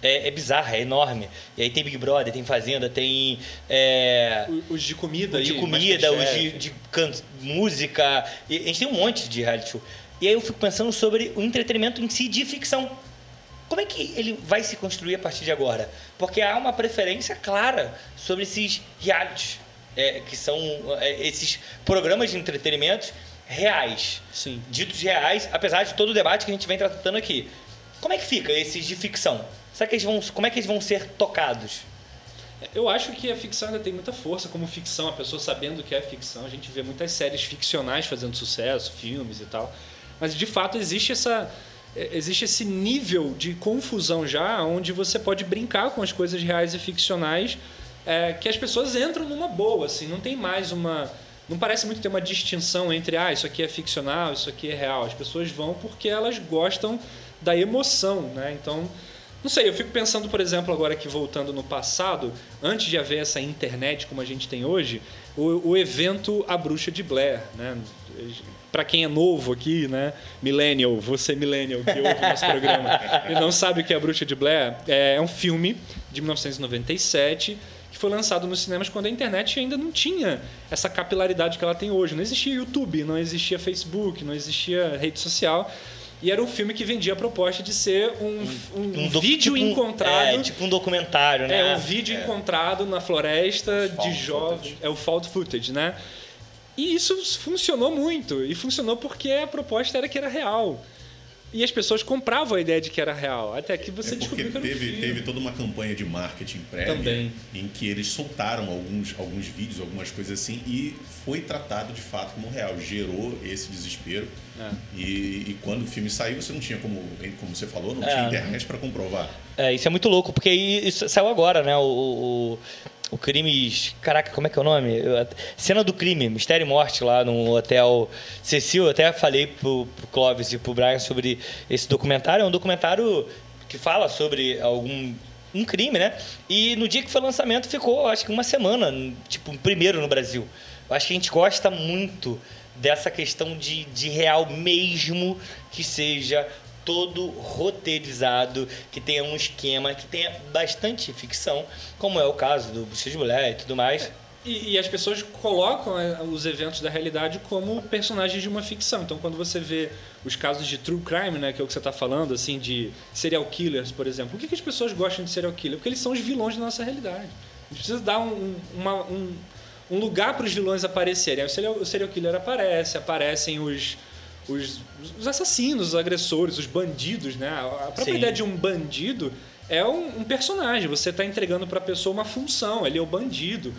Speaker 1: é, é bizarra, é enorme. E aí tem Big Brother, tem Fazenda, tem. É,
Speaker 2: os de comida,
Speaker 1: os de comida, os de, de canto, música. E a gente tem um monte de reality show. E aí eu fico pensando sobre o entretenimento em si de ficção. Como é que ele vai se construir a partir de agora? Porque há uma preferência clara sobre esses realities, é, que são é, esses programas de entretenimento reais.
Speaker 2: Sim.
Speaker 1: Ditos reais, apesar de todo o debate que a gente vem tratando aqui. Como é que fica esses de ficção? Será que eles vão, como é que eles vão ser tocados?
Speaker 2: Eu acho que a ficção ainda tem muita força como ficção, a pessoa sabendo que é ficção. A gente vê muitas séries ficcionais fazendo sucesso, filmes e tal. Mas de fato existe essa existe esse nível de confusão já, onde você pode brincar com as coisas reais e ficcionais, é, que as pessoas entram numa boa, assim, não tem mais uma não parece muito ter uma distinção entre ah, isso aqui é ficcional, isso aqui é real. As pessoas vão porque elas gostam da emoção, né? Então, não sei, eu fico pensando, por exemplo, agora que voltando no passado, antes de haver essa internet como a gente tem hoje, o, o evento A Bruxa de Blair, né? Para quem é novo aqui, né? Millennial, você millennial que ouve nosso programa e não sabe o que é A Bruxa de Blair, é um filme de 1997 que foi lançado nos cinemas quando a internet ainda não tinha essa capilaridade que ela tem hoje. Não existia YouTube, não existia Facebook, não existia rede social. E era um filme que vendia a proposta de ser um, um, um vídeo tipo encontrado.
Speaker 1: É, tipo um documentário, né?
Speaker 2: É, um vídeo é. encontrado na floresta de jovens. É o fault footage, né? E isso funcionou muito. E funcionou porque a proposta era que era real. E as pessoas compravam a ideia de que era real, até que você
Speaker 3: é
Speaker 2: descobriu que era
Speaker 3: teve, teve toda uma campanha de marketing prévia
Speaker 2: Também.
Speaker 3: em que eles soltaram alguns, alguns vídeos, algumas coisas assim, e foi tratado de fato como real. Gerou esse desespero. É. E, e, quando o filme saiu, você não tinha como, como você falou, não é. tinha internet para comprovar.
Speaker 1: É, isso é muito louco, porque isso saiu agora, né? o, o o Crimes. Caraca, como é que é o nome? Cena do crime, Mistério e Morte, lá no Hotel Cecil. Eu até falei pro, pro Clóvis e pro Brian sobre esse documentário. É um documentário que fala sobre algum um crime, né? E no dia que foi lançamento ficou, acho que uma semana, tipo, primeiro no Brasil. Eu acho que a gente gosta muito dessa questão de, de real mesmo que seja todo roteirizado, que tenha um esquema, que tenha bastante ficção, como é o caso do Bruxa de Mulher e tudo mais.
Speaker 2: E, e, as pessoas colocam é, os eventos da realidade como personagens de uma ficção. Então, quando você vê os casos de true crime, né, que é o que você está falando, assim, de serial killers, por exemplo, por que, que as pessoas gostam de serial killer? Porque eles são os vilões da nossa realidade. A gente precisa dar um, uma, um, um lugar para os vilões aparecerem. O serial, o serial killer aparece, aparecem os os, os assassinos, os agressores, os bandidos, né? A própria Sim. ideia de um bandido é um, um personagem. Você está entregando para a pessoa uma função. Ele é o bandido.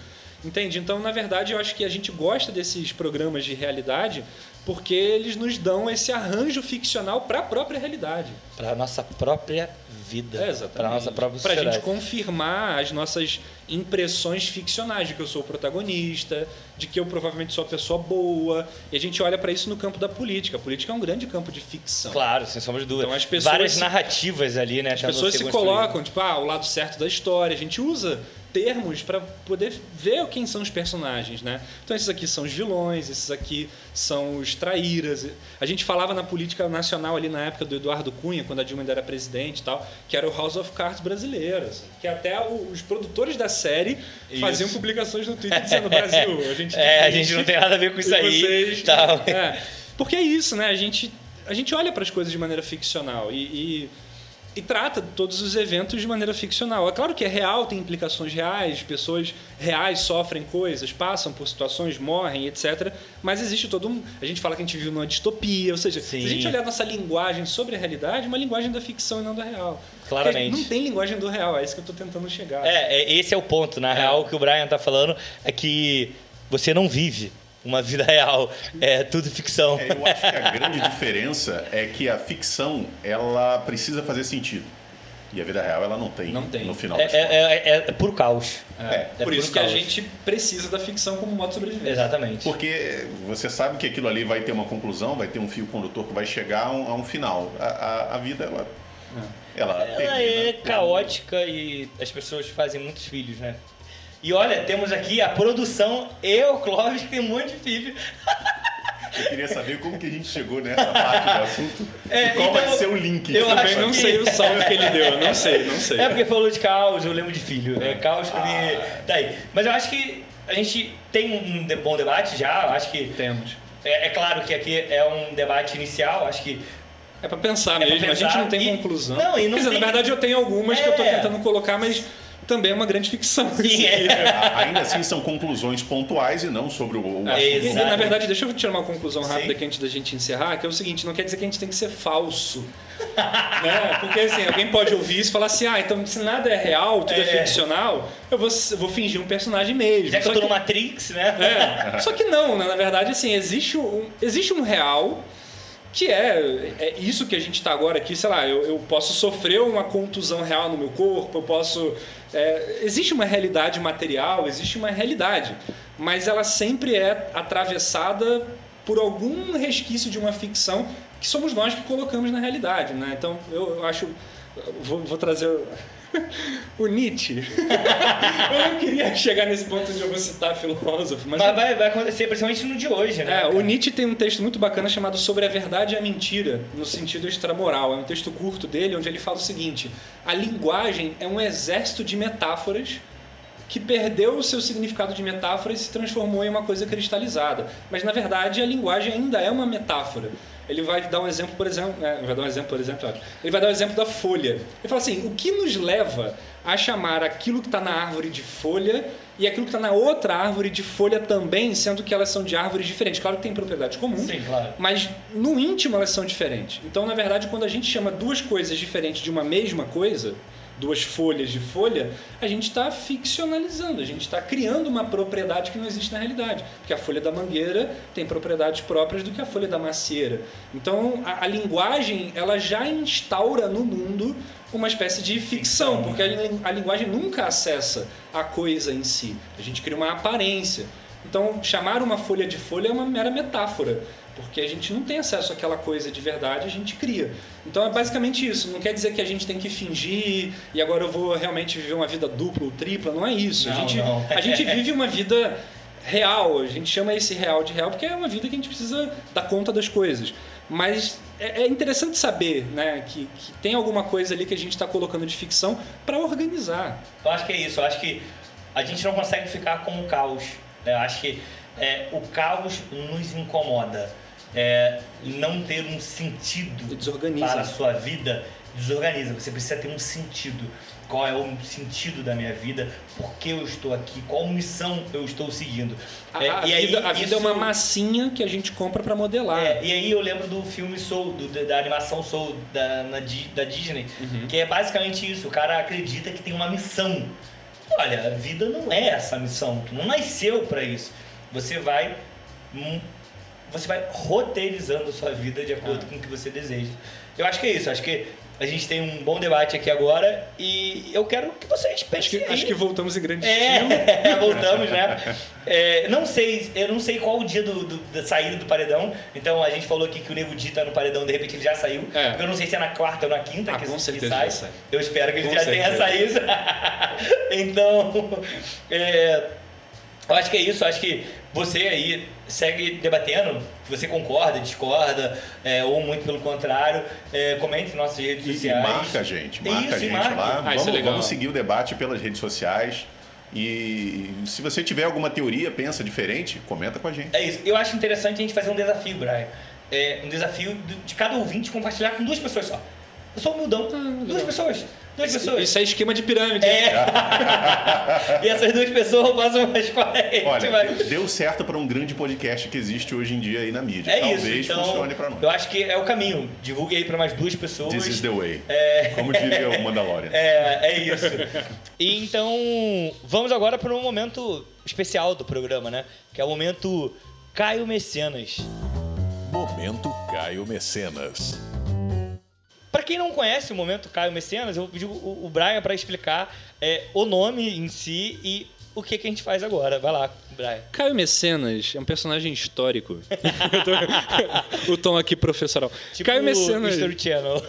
Speaker 2: Entende? Então, na verdade, eu acho que a gente gosta desses programas de realidade porque eles nos dão esse arranjo ficcional para a própria realidade.
Speaker 1: Para a nossa própria vida.
Speaker 2: É, exatamente. Para a
Speaker 1: nossa própria
Speaker 2: Para a gente confirmar as nossas impressões ficcionais de que eu sou o protagonista, de que eu provavelmente sou a pessoa boa. E a gente olha para isso no campo da política. A política é um grande campo de ficção.
Speaker 1: Claro, sem sombra de dúvida.
Speaker 2: Então, as pessoas,
Speaker 1: Várias narrativas ali, né?
Speaker 2: As pessoas se colocam, tipo, ah, o lado certo da história. A gente usa termos para poder ver quem são os personagens, né? Então esses aqui são os vilões, esses aqui são os traíras. A gente falava na política nacional ali na época do Eduardo Cunha, quando a Dilma ainda era presidente e tal, que era o House of Cards brasileiro, assim, que até os produtores da série isso. faziam publicações no Twitter dizendo Brasil, a gente
Speaker 1: É, a gente não tem nada a ver com isso aí.
Speaker 2: Vocês, tal. É, porque é isso, né? A gente a gente olha para as coisas de maneira ficcional e, e e trata todos os eventos de maneira ficcional. É claro que é real, tem implicações reais, pessoas reais sofrem coisas, passam por situações, morrem, etc. Mas existe todo um. A gente fala que a gente vive numa distopia, ou seja, Sim. se a gente olhar nossa linguagem sobre a realidade, é uma linguagem da ficção e não da real.
Speaker 1: Claramente.
Speaker 2: Não tem linguagem do real, é isso que eu estou tentando chegar.
Speaker 1: É, é, esse é o ponto. Na é. real, o que o Brian está falando é que você não vive uma vida real. É tudo ficção.
Speaker 3: É, eu acho que a grande diferença é que a ficção ela precisa fazer sentido. E a vida real ela não tem,
Speaker 2: não tem.
Speaker 3: no final
Speaker 1: é, das é, é, é, puro caos.
Speaker 2: É, é por isso que caos. a gente precisa da ficção como modo de sobrevivência.
Speaker 1: Exatamente.
Speaker 3: Porque você sabe que aquilo ali vai ter uma conclusão, vai ter um fio condutor que vai chegar a um, a um final. A, a, a, vida, ela.
Speaker 1: É. Ela, ela é caótica e as pessoas fazem muitos filhos, né? E olha, temos aqui a produção e o Clóvis, que tem um monte de filho.
Speaker 3: Eu queria saber como que a gente chegou nessa parte do assunto é, e qual então, vai ser o link.
Speaker 2: Eu também não que... sei o salto que ele deu, não sei, não sei.
Speaker 1: É porque falou de caos, eu lembro de filho. É caos pra ah. Tá aí. Mas eu acho que a gente tem um bom debate já, eu acho que.
Speaker 2: Temos.
Speaker 1: É, é claro que aqui é um debate inicial, acho que
Speaker 2: É pra pensar
Speaker 1: É pra
Speaker 2: mesmo, a gente
Speaker 1: pensar
Speaker 2: não tem
Speaker 1: e-
Speaker 2: conclusão.
Speaker 1: Não, e não
Speaker 2: Quer dizer,
Speaker 1: tem-
Speaker 2: na verdade eu tenho algumas que eu tô
Speaker 1: É.
Speaker 2: tentando colocar, mas também é uma grande ficção.
Speaker 1: Sim, é.
Speaker 3: A- Ainda assim, são conclusões pontuais e não sobre o, o
Speaker 2: É,
Speaker 3: assunto.
Speaker 2: e, na verdade, deixa eu tirar uma conclusão rápida
Speaker 1: Sim.
Speaker 2: aqui antes da gente encerrar, que é o seguinte, não quer dizer que a gente tem que ser falso. né? Porque assim, alguém pode ouvir isso e falar assim, ah, então se nada é real, tudo é,
Speaker 1: É.
Speaker 2: ficcional, eu vou, eu vou fingir um personagem mesmo.
Speaker 1: já que
Speaker 2: Só
Speaker 1: eu tô
Speaker 2: que-
Speaker 1: no Matrix, né?
Speaker 2: É, só que não, né? na verdade, assim, existe um, existe um real que é, é isso que a gente está agora aqui, sei lá, eu, eu posso sofrer uma contusão real no meu corpo, eu posso. é, existe uma realidade material, existe uma realidade, mas ela sempre é atravessada por algum resquício de uma ficção que somos nós que colocamos na realidade, né? Então eu, acho. Vou, vou trazer o- Nietzsche. eu não queria chegar nesse ponto onde eu vou citar filósofo, mas,
Speaker 1: Mas vai, vai acontecer, principalmente no de hoje, né?
Speaker 2: é, o? Nietzsche tem um texto muito bacana chamado Sobre a Verdade e a Mentira, no sentido extramoral. É um texto curto dele, onde ele fala o seguinte: a linguagem é um exército de metáforas que perdeu o seu significado de metáfora e se transformou em uma coisa cristalizada. Mas na verdade a linguagem ainda é uma metáfora. Ele vai dar um exemplo, por exemplo, é, vai dar um exemplo, por exemplo, ele vai dar um exemplo da folha. Ele fala assim: o que nos leva a chamar aquilo que está na árvore de folha e aquilo que está na outra árvore de folha também, sendo que elas são de árvores diferentes. Claro que tem propriedades comuns,
Speaker 1: Sim, claro.
Speaker 2: mas no íntimo elas são diferentes. Então, na verdade, quando a gente chama duas coisas diferentes de uma mesma coisa, duas folhas de folha, a gente está ficcionalizando, a gente está criando uma propriedade que não existe na realidade. Porque a folha da mangueira tem propriedades próprias do que a folha da macieira. Então, a, a linguagem, ela já instaura no mundo uma espécie de ficção, porque a, a linguagem nunca acessa a coisa em si. A gente cria uma aparência. Então, chamar uma folha de folha é uma mera metáfora, porque a gente não tem acesso àquela coisa de verdade, a gente cria. Então, é basicamente isso. Não quer dizer que a gente tem que fingir e agora eu vou realmente viver uma vida dupla ou tripla, não é isso. a,
Speaker 1: Não,
Speaker 2: gente,
Speaker 1: não.
Speaker 2: a gente vive uma vida real, a gente chama esse real de real porque é uma vida que a gente precisa dar conta das coisas. Mas é é interessante saber né, que, que tem alguma coisa ali que a gente está colocando de ficção para organizar.
Speaker 1: Eu acho que é isso. Eu acho que a gente não consegue ficar com o caos. Eu acho que é, o caos nos incomoda. É, não ter um sentido
Speaker 2: Desorganiza.
Speaker 1: para a sua vida desorganiza. Você precisa ter um sentido. Qual é o sentido da minha vida? Por que eu estou aqui? Qual missão eu estou seguindo?
Speaker 2: A,
Speaker 1: É,
Speaker 2: a
Speaker 1: e aí,
Speaker 2: vida, a vida é uma massinha que a gente compra para modelar.
Speaker 1: É, e aí eu lembro do filme Soul, do- da, animação Soul da, na da Disney,
Speaker 2: Uhum.
Speaker 1: que é basicamente isso. O cara acredita que tem uma missão. Olha, a vida não é essa missão. Tu não nasceu para isso. Você vai. Você vai roteirizando a sua vida de acordo
Speaker 2: Ah.
Speaker 1: com o que você deseja. Eu acho que é isso. Acho que a gente tem um bom debate aqui agora e eu quero que vocês
Speaker 2: Acho,
Speaker 1: pensem
Speaker 2: que,
Speaker 1: aí.
Speaker 2: acho que voltamos em grande estilo.
Speaker 1: É, voltamos, né? É, não sei, eu não sei qual o dia do, do- da saída do paredão. Então a gente falou aqui que o Nego Di tá no paredão, de repente ele já saiu.
Speaker 2: É.
Speaker 1: Eu não sei se é na quarta ou na quinta
Speaker 2: Ah,
Speaker 1: que,
Speaker 2: com
Speaker 1: que
Speaker 2: certeza
Speaker 1: sai. Eu espero que ele
Speaker 2: Com
Speaker 1: já tenha
Speaker 2: certeza.
Speaker 1: saído. então, é, eu acho que é isso. Eu acho que você aí segue debatendo. Você concorda, discorda, é, ou muito pelo contrário. É, comente em nossas redes
Speaker 3: E, e
Speaker 1: sociais.
Speaker 3: marca a gente, marca
Speaker 1: Isso,
Speaker 3: a
Speaker 1: e
Speaker 3: gente
Speaker 1: marca.
Speaker 3: lá.
Speaker 2: Ah, é
Speaker 3: vamos,
Speaker 2: legal.
Speaker 3: vamos seguir o debate pelas redes sociais. E se você tiver alguma teoria, pensa diferente, comenta com a gente.
Speaker 1: É isso. Eu acho interessante a gente fazer um desafio, Brian. É um desafio de cada ouvinte compartilhar com duas pessoas só. Eu sou humildão. duas
Speaker 2: legal.
Speaker 1: pessoas. Duas pessoas.
Speaker 2: Isso é esquema de pirâmide.
Speaker 1: É. e essas duas pessoas passam mais com a gente.
Speaker 3: Olha,
Speaker 1: vai.
Speaker 3: deu certo para um grande podcast que existe hoje em dia aí na mídia.
Speaker 1: É
Speaker 3: Talvez
Speaker 1: isso. Então,
Speaker 3: funcione para nós.
Speaker 1: eu acho que é o caminho. Divulgue aí para mais duas pessoas.
Speaker 3: This is the way.
Speaker 1: É.
Speaker 3: Como diria o Mandalorian.
Speaker 1: É, é isso. E então, vamos agora para um momento especial do programa, né? Que é o momento Caio Mecenas.
Speaker 4: Momento Caio Mecenas.
Speaker 1: Pra quem não conhece o momento Caio Mecenas, eu vou pedir o, o Brian para explicar é, o nome em si e o que, que a gente faz agora. Vai lá, Brian.
Speaker 2: Caio Mecenas é um personagem histórico. o tom aqui professoral.
Speaker 1: Tipo
Speaker 2: Caio Mecenas.
Speaker 1: History Channel.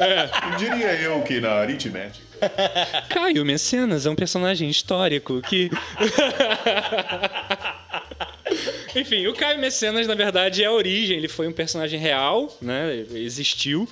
Speaker 3: Diria eu que na aritmética.
Speaker 2: Caio Mecenas é um personagem histórico que. Enfim, o Caio Mecenas, na verdade, é a origem. Ele foi um personagem real, né? Existiu.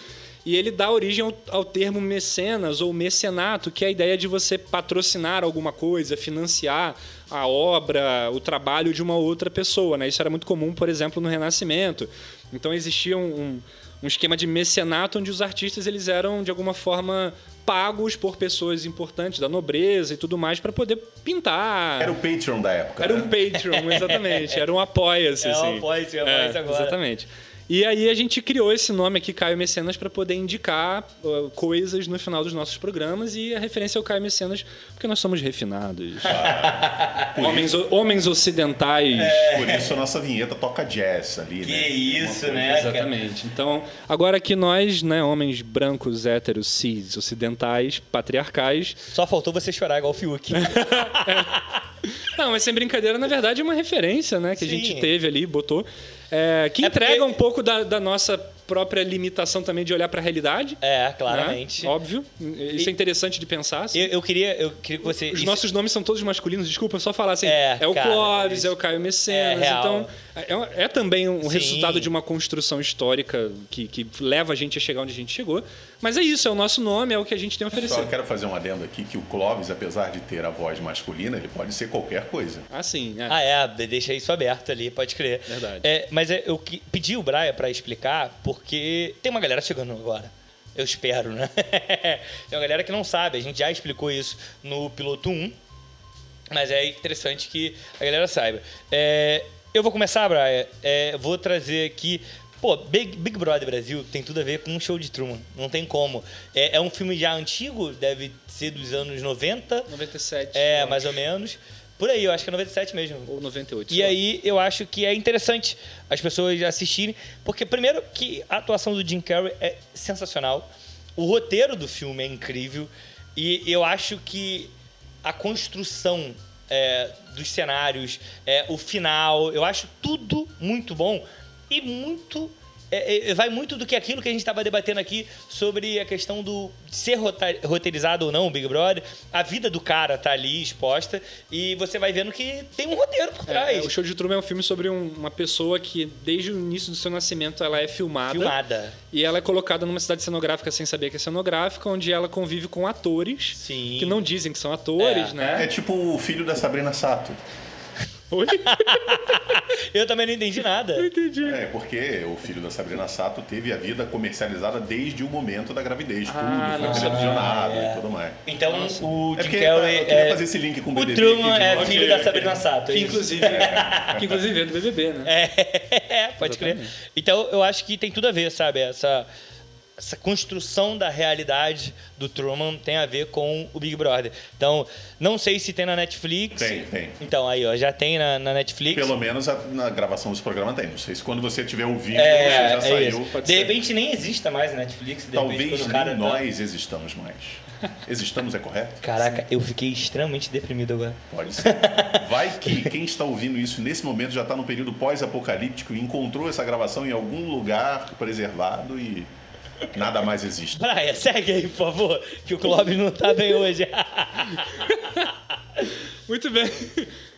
Speaker 2: E ele dá origem ao, ao, termo mecenas ou mecenato, que é a ideia de você patrocinar alguma coisa, financiar a obra, o trabalho de uma outra pessoa. Né? Isso era muito comum, por exemplo, no Renascimento. Então existia um, um esquema de mecenato onde os artistas eles eram de alguma forma pagos por pessoas importantes da nobreza e tudo mais para poder pintar.
Speaker 3: Era o Patreon da época.
Speaker 2: Era
Speaker 3: né?
Speaker 2: um Patreon, exatamente. Era um apoia-se.
Speaker 1: É
Speaker 2: assim.
Speaker 1: um apoia-se, apoia-se
Speaker 2: é,
Speaker 1: agora.
Speaker 2: Exatamente. E aí a gente criou esse nome aqui, Caio Mecenas, para poder indicar uh, coisas no final dos nossos programas e a referência ao Caio Mecenas, porque nós somos refinados.
Speaker 3: Ah,
Speaker 2: homens, homens ocidentais.
Speaker 3: Por isso a nossa vinheta toca jazz ali,
Speaker 1: Que
Speaker 3: né?
Speaker 1: isso,
Speaker 3: Uma
Speaker 1: né?
Speaker 2: Exatamente. Então, agora que nós, né, homens brancos, héteros, cis, ocidentais, patriarcais,
Speaker 1: Só faltou você chorar igual o Fiuk.
Speaker 2: Não, mas sem brincadeira, na verdade, é uma referência, né? Que a
Speaker 1: Sim.
Speaker 2: gente teve ali, botou. É, que
Speaker 1: É
Speaker 2: entrega
Speaker 1: porque-
Speaker 2: um pouco da, da nossa própria limitação também de olhar para a realidade.
Speaker 1: É,
Speaker 2: né?
Speaker 1: claramente.
Speaker 2: Óbvio. Isso é interessante de pensar. assim.
Speaker 1: Eu, eu queria, eu queria que você.
Speaker 2: Os
Speaker 1: isso-
Speaker 2: nossos nomes são todos masculinos, desculpa, só falar assim.
Speaker 1: É,
Speaker 2: o
Speaker 1: cara,
Speaker 2: Clóvis,
Speaker 1: isso-
Speaker 2: é o Caio Mecenas.
Speaker 1: É real.
Speaker 2: então, é, é também um
Speaker 1: Sim.
Speaker 2: resultado de uma construção histórica que, que leva a gente a chegar onde a gente chegou. Mas é isso, é o nosso nome, é o que a gente tem a oferecer.
Speaker 3: Só quero fazer um adendo aqui que o Clóvis, apesar de ter a voz masculina, ele pode ser qualquer coisa.
Speaker 2: Assim, é.
Speaker 1: Ah, é, deixa isso aberto ali, pode crer.
Speaker 2: Verdade.
Speaker 1: É, mas é, eu que- pedi o Brian pra explicar, porque tem uma galera chegando agora. Eu espero, né? tem uma galera que não sabe, a gente já explicou isso no piloto 1, mas é interessante que a galera saiba. É, eu vou começar, Brian, é, vou trazer aqui. Pô, Big, Big Brother Brasil tem tudo a ver com um show de Truman. Não tem como. É, é um filme já antigo, deve ser dos anos 90.
Speaker 2: 97.
Speaker 1: É, mais ou menos. Por aí, eu acho que é 97 mesmo.
Speaker 2: Ou 98.
Speaker 1: E aí eu acho que é interessante as pessoas assistirem, porque primeiro que a atuação do Jim Carrey é sensacional, o roteiro do filme é incrível e eu acho que a construção é, dos cenários, é, o final, eu acho tudo muito bom e muito é, é, vai muito do que aquilo que a gente estava debatendo aqui sobre a questão do ser roteirizado ou não o Big Brother. A vida do cara tá ali exposta e você vai vendo que tem um roteiro por trás.
Speaker 2: É, o Show de Truman é um filme sobre um- uma pessoa que, desde o início do seu nascimento, ela é filmada.
Speaker 1: Filmada.
Speaker 2: E ela é colocada numa cidade cenográfica sem saber que é cenográfica, onde ela convive com atores
Speaker 1: Sim.
Speaker 2: que não dizem que são atores,
Speaker 1: É.
Speaker 2: né?
Speaker 3: É tipo o filho da Sabrina Sato.
Speaker 2: Oi?
Speaker 1: Eu também não entendi nada.
Speaker 2: Entendi.
Speaker 3: É, porque o filho da Sabrina Sato teve a vida comercializada desde o momento da gravidez. Tudo
Speaker 2: Ah,
Speaker 3: foi
Speaker 2: nossa.
Speaker 3: televisionado
Speaker 1: É.
Speaker 3: e tudo mais.
Speaker 1: Então, o
Speaker 3: É
Speaker 1: Jim
Speaker 3: porque
Speaker 1: Carrey
Speaker 3: eu queria
Speaker 1: é...
Speaker 3: fazer esse link com o
Speaker 1: O
Speaker 3: BBB.
Speaker 1: Truman
Speaker 3: aqui de
Speaker 1: é filho da Sabrina Sato. é
Speaker 2: Que inclusive, que inclusive é do BBB, né?
Speaker 1: É, pode crer.
Speaker 2: Exatamente.
Speaker 1: Então, eu acho que tem tudo a ver, sabe? Essa, essa construção da realidade do Truman tem a ver com o Big Brother. Então, não sei se tem na Netflix.
Speaker 3: Tem, tem.
Speaker 1: Então, aí, ó, já tem na, na Netflix.
Speaker 3: Pelo menos a- na gravação desse programa tem. Não sei se quando você tiver o vídeo,
Speaker 1: É,
Speaker 3: você já
Speaker 1: é
Speaker 3: saiu.
Speaker 1: isso.
Speaker 2: pode
Speaker 1: De
Speaker 2: ser.
Speaker 1: repente nem exista mais na Netflix. De repente,
Speaker 3: Talvez
Speaker 1: cara tá-
Speaker 3: nós existamos mais. Existamos é correto?
Speaker 1: Caraca, eu fiquei extremamente deprimido agora.
Speaker 3: Pode ser. Vai que quem está ouvindo isso nesse momento já está no período pós-apocalíptico e encontrou essa gravação em algum lugar preservado e nada mais existe.
Speaker 1: Praia, segue aí, por favor, que o Clóvis não tá bem hoje.
Speaker 2: Muito bem.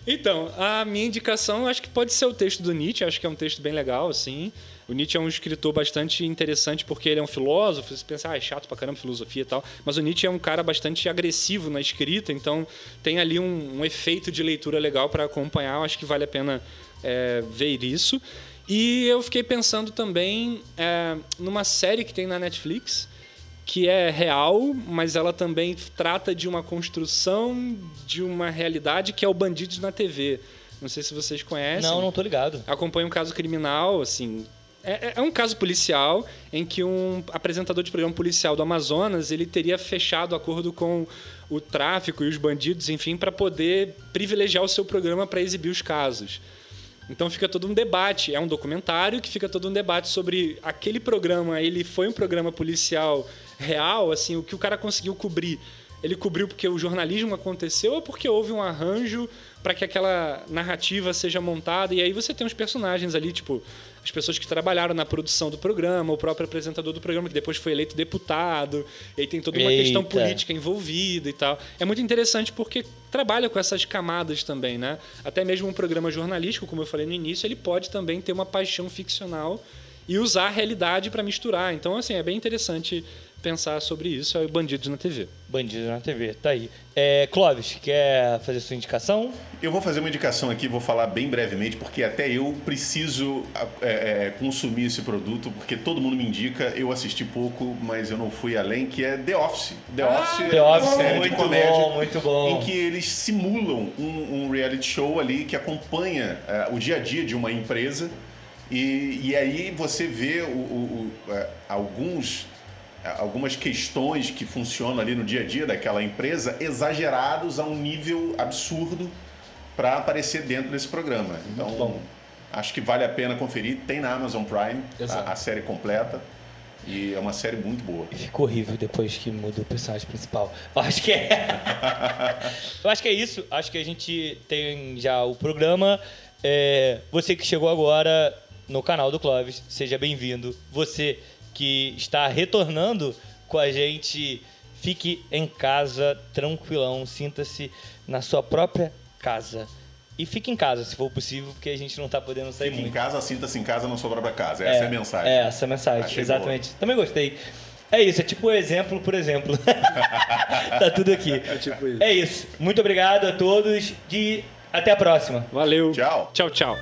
Speaker 2: Então, a minha indicação acho que pode ser o texto do Nietzsche, acho que é um texto bem legal, assim. O Nietzsche é um escritor bastante interessante porque ele é um filósofo, você pensa, ah, é chato pra caramba filosofia e tal, mas o Nietzsche é um cara bastante agressivo na escrita, então tem ali um, um efeito de leitura legal para acompanhar, eu acho que vale a pena é, ver isso. E eu fiquei pensando também é, numa série que tem na Netflix, que é real, mas ela também trata de uma construção de uma realidade que é o Bandidos na TV. Não sei se vocês conhecem.
Speaker 1: Não, não tô ligado.
Speaker 2: Acompanha um caso criminal, assim. É, é um caso policial em que um apresentador de programa policial do Amazonas ele teria fechado acordo com o tráfico e os bandidos, enfim, para poder privilegiar o seu programa para exibir os casos. Então fica todo um debate, é um documentário que fica todo um debate sobre aquele programa, ele foi um programa policial real, assim, o que o cara conseguiu cobrir. Ele cobriu porque o jornalismo aconteceu ou porque houve um arranjo para que aquela narrativa seja montada e aí você tem os personagens ali, tipo, as pessoas que trabalharam na produção do programa, o próprio apresentador do programa que depois foi eleito deputado, e aí tem toda uma questão
Speaker 1: Eita.
Speaker 2: política envolvida e tal. É muito interessante porque trabalha com essas camadas também, né? Até mesmo um programa jornalístico, como eu falei no início, ele pode também ter uma paixão ficcional e usar a realidade para misturar. Então, assim, é bem interessante pensar sobre isso. É o Bandidos na TV.
Speaker 1: Bandido na TV, tá aí. É, Clóvis, quer fazer sua indicação?
Speaker 3: Eu vou fazer uma indicação aqui, vou falar bem brevemente, porque até eu preciso é, é, consumir esse produto, porque todo mundo me indica, eu assisti pouco, mas eu não fui além, que é The Office. The Office
Speaker 1: The
Speaker 3: é uma
Speaker 1: Office,
Speaker 3: série
Speaker 1: muito
Speaker 3: de comédia
Speaker 1: bom, muito bom.
Speaker 3: em que eles simulam um, um reality show ali que acompanha é, o dia a dia de uma empresa e, e aí você vê o- o- o, é, alguns algumas questões que funcionam ali no dia a dia daquela empresa exagerados a um nível absurdo para aparecer dentro desse programa. Então,
Speaker 1: bom.
Speaker 3: acho que vale a pena conferir. Tem na Amazon Prime a, a série completa e é uma série muito boa.
Speaker 1: Ficou horrível depois que mudou o personagem principal. Eu acho que é. Eu acho que é isso. Acho que a gente tem já o programa. É, você que chegou agora no canal do Clóvis, seja bem-vindo. Você que está retornando com a gente, fique em casa, tranquilão, sinta-se na sua própria casa. E fique em casa, se for possível, porque a gente não está podendo sair
Speaker 3: Fique em
Speaker 1: muito.
Speaker 3: casa, sinta-se em casa, não sua própria casa. Essa é, a mensagem.
Speaker 1: É, essa é a mensagem,
Speaker 3: Achei
Speaker 1: exatamente. Também gostei. É isso, é tipo o exemplo, por exemplo. tá tudo aqui.
Speaker 2: É tipo isso.
Speaker 1: É isso. Muito obrigado a todos e até a próxima.
Speaker 2: Valeu.
Speaker 3: Tchau.
Speaker 2: Tchau, tchau.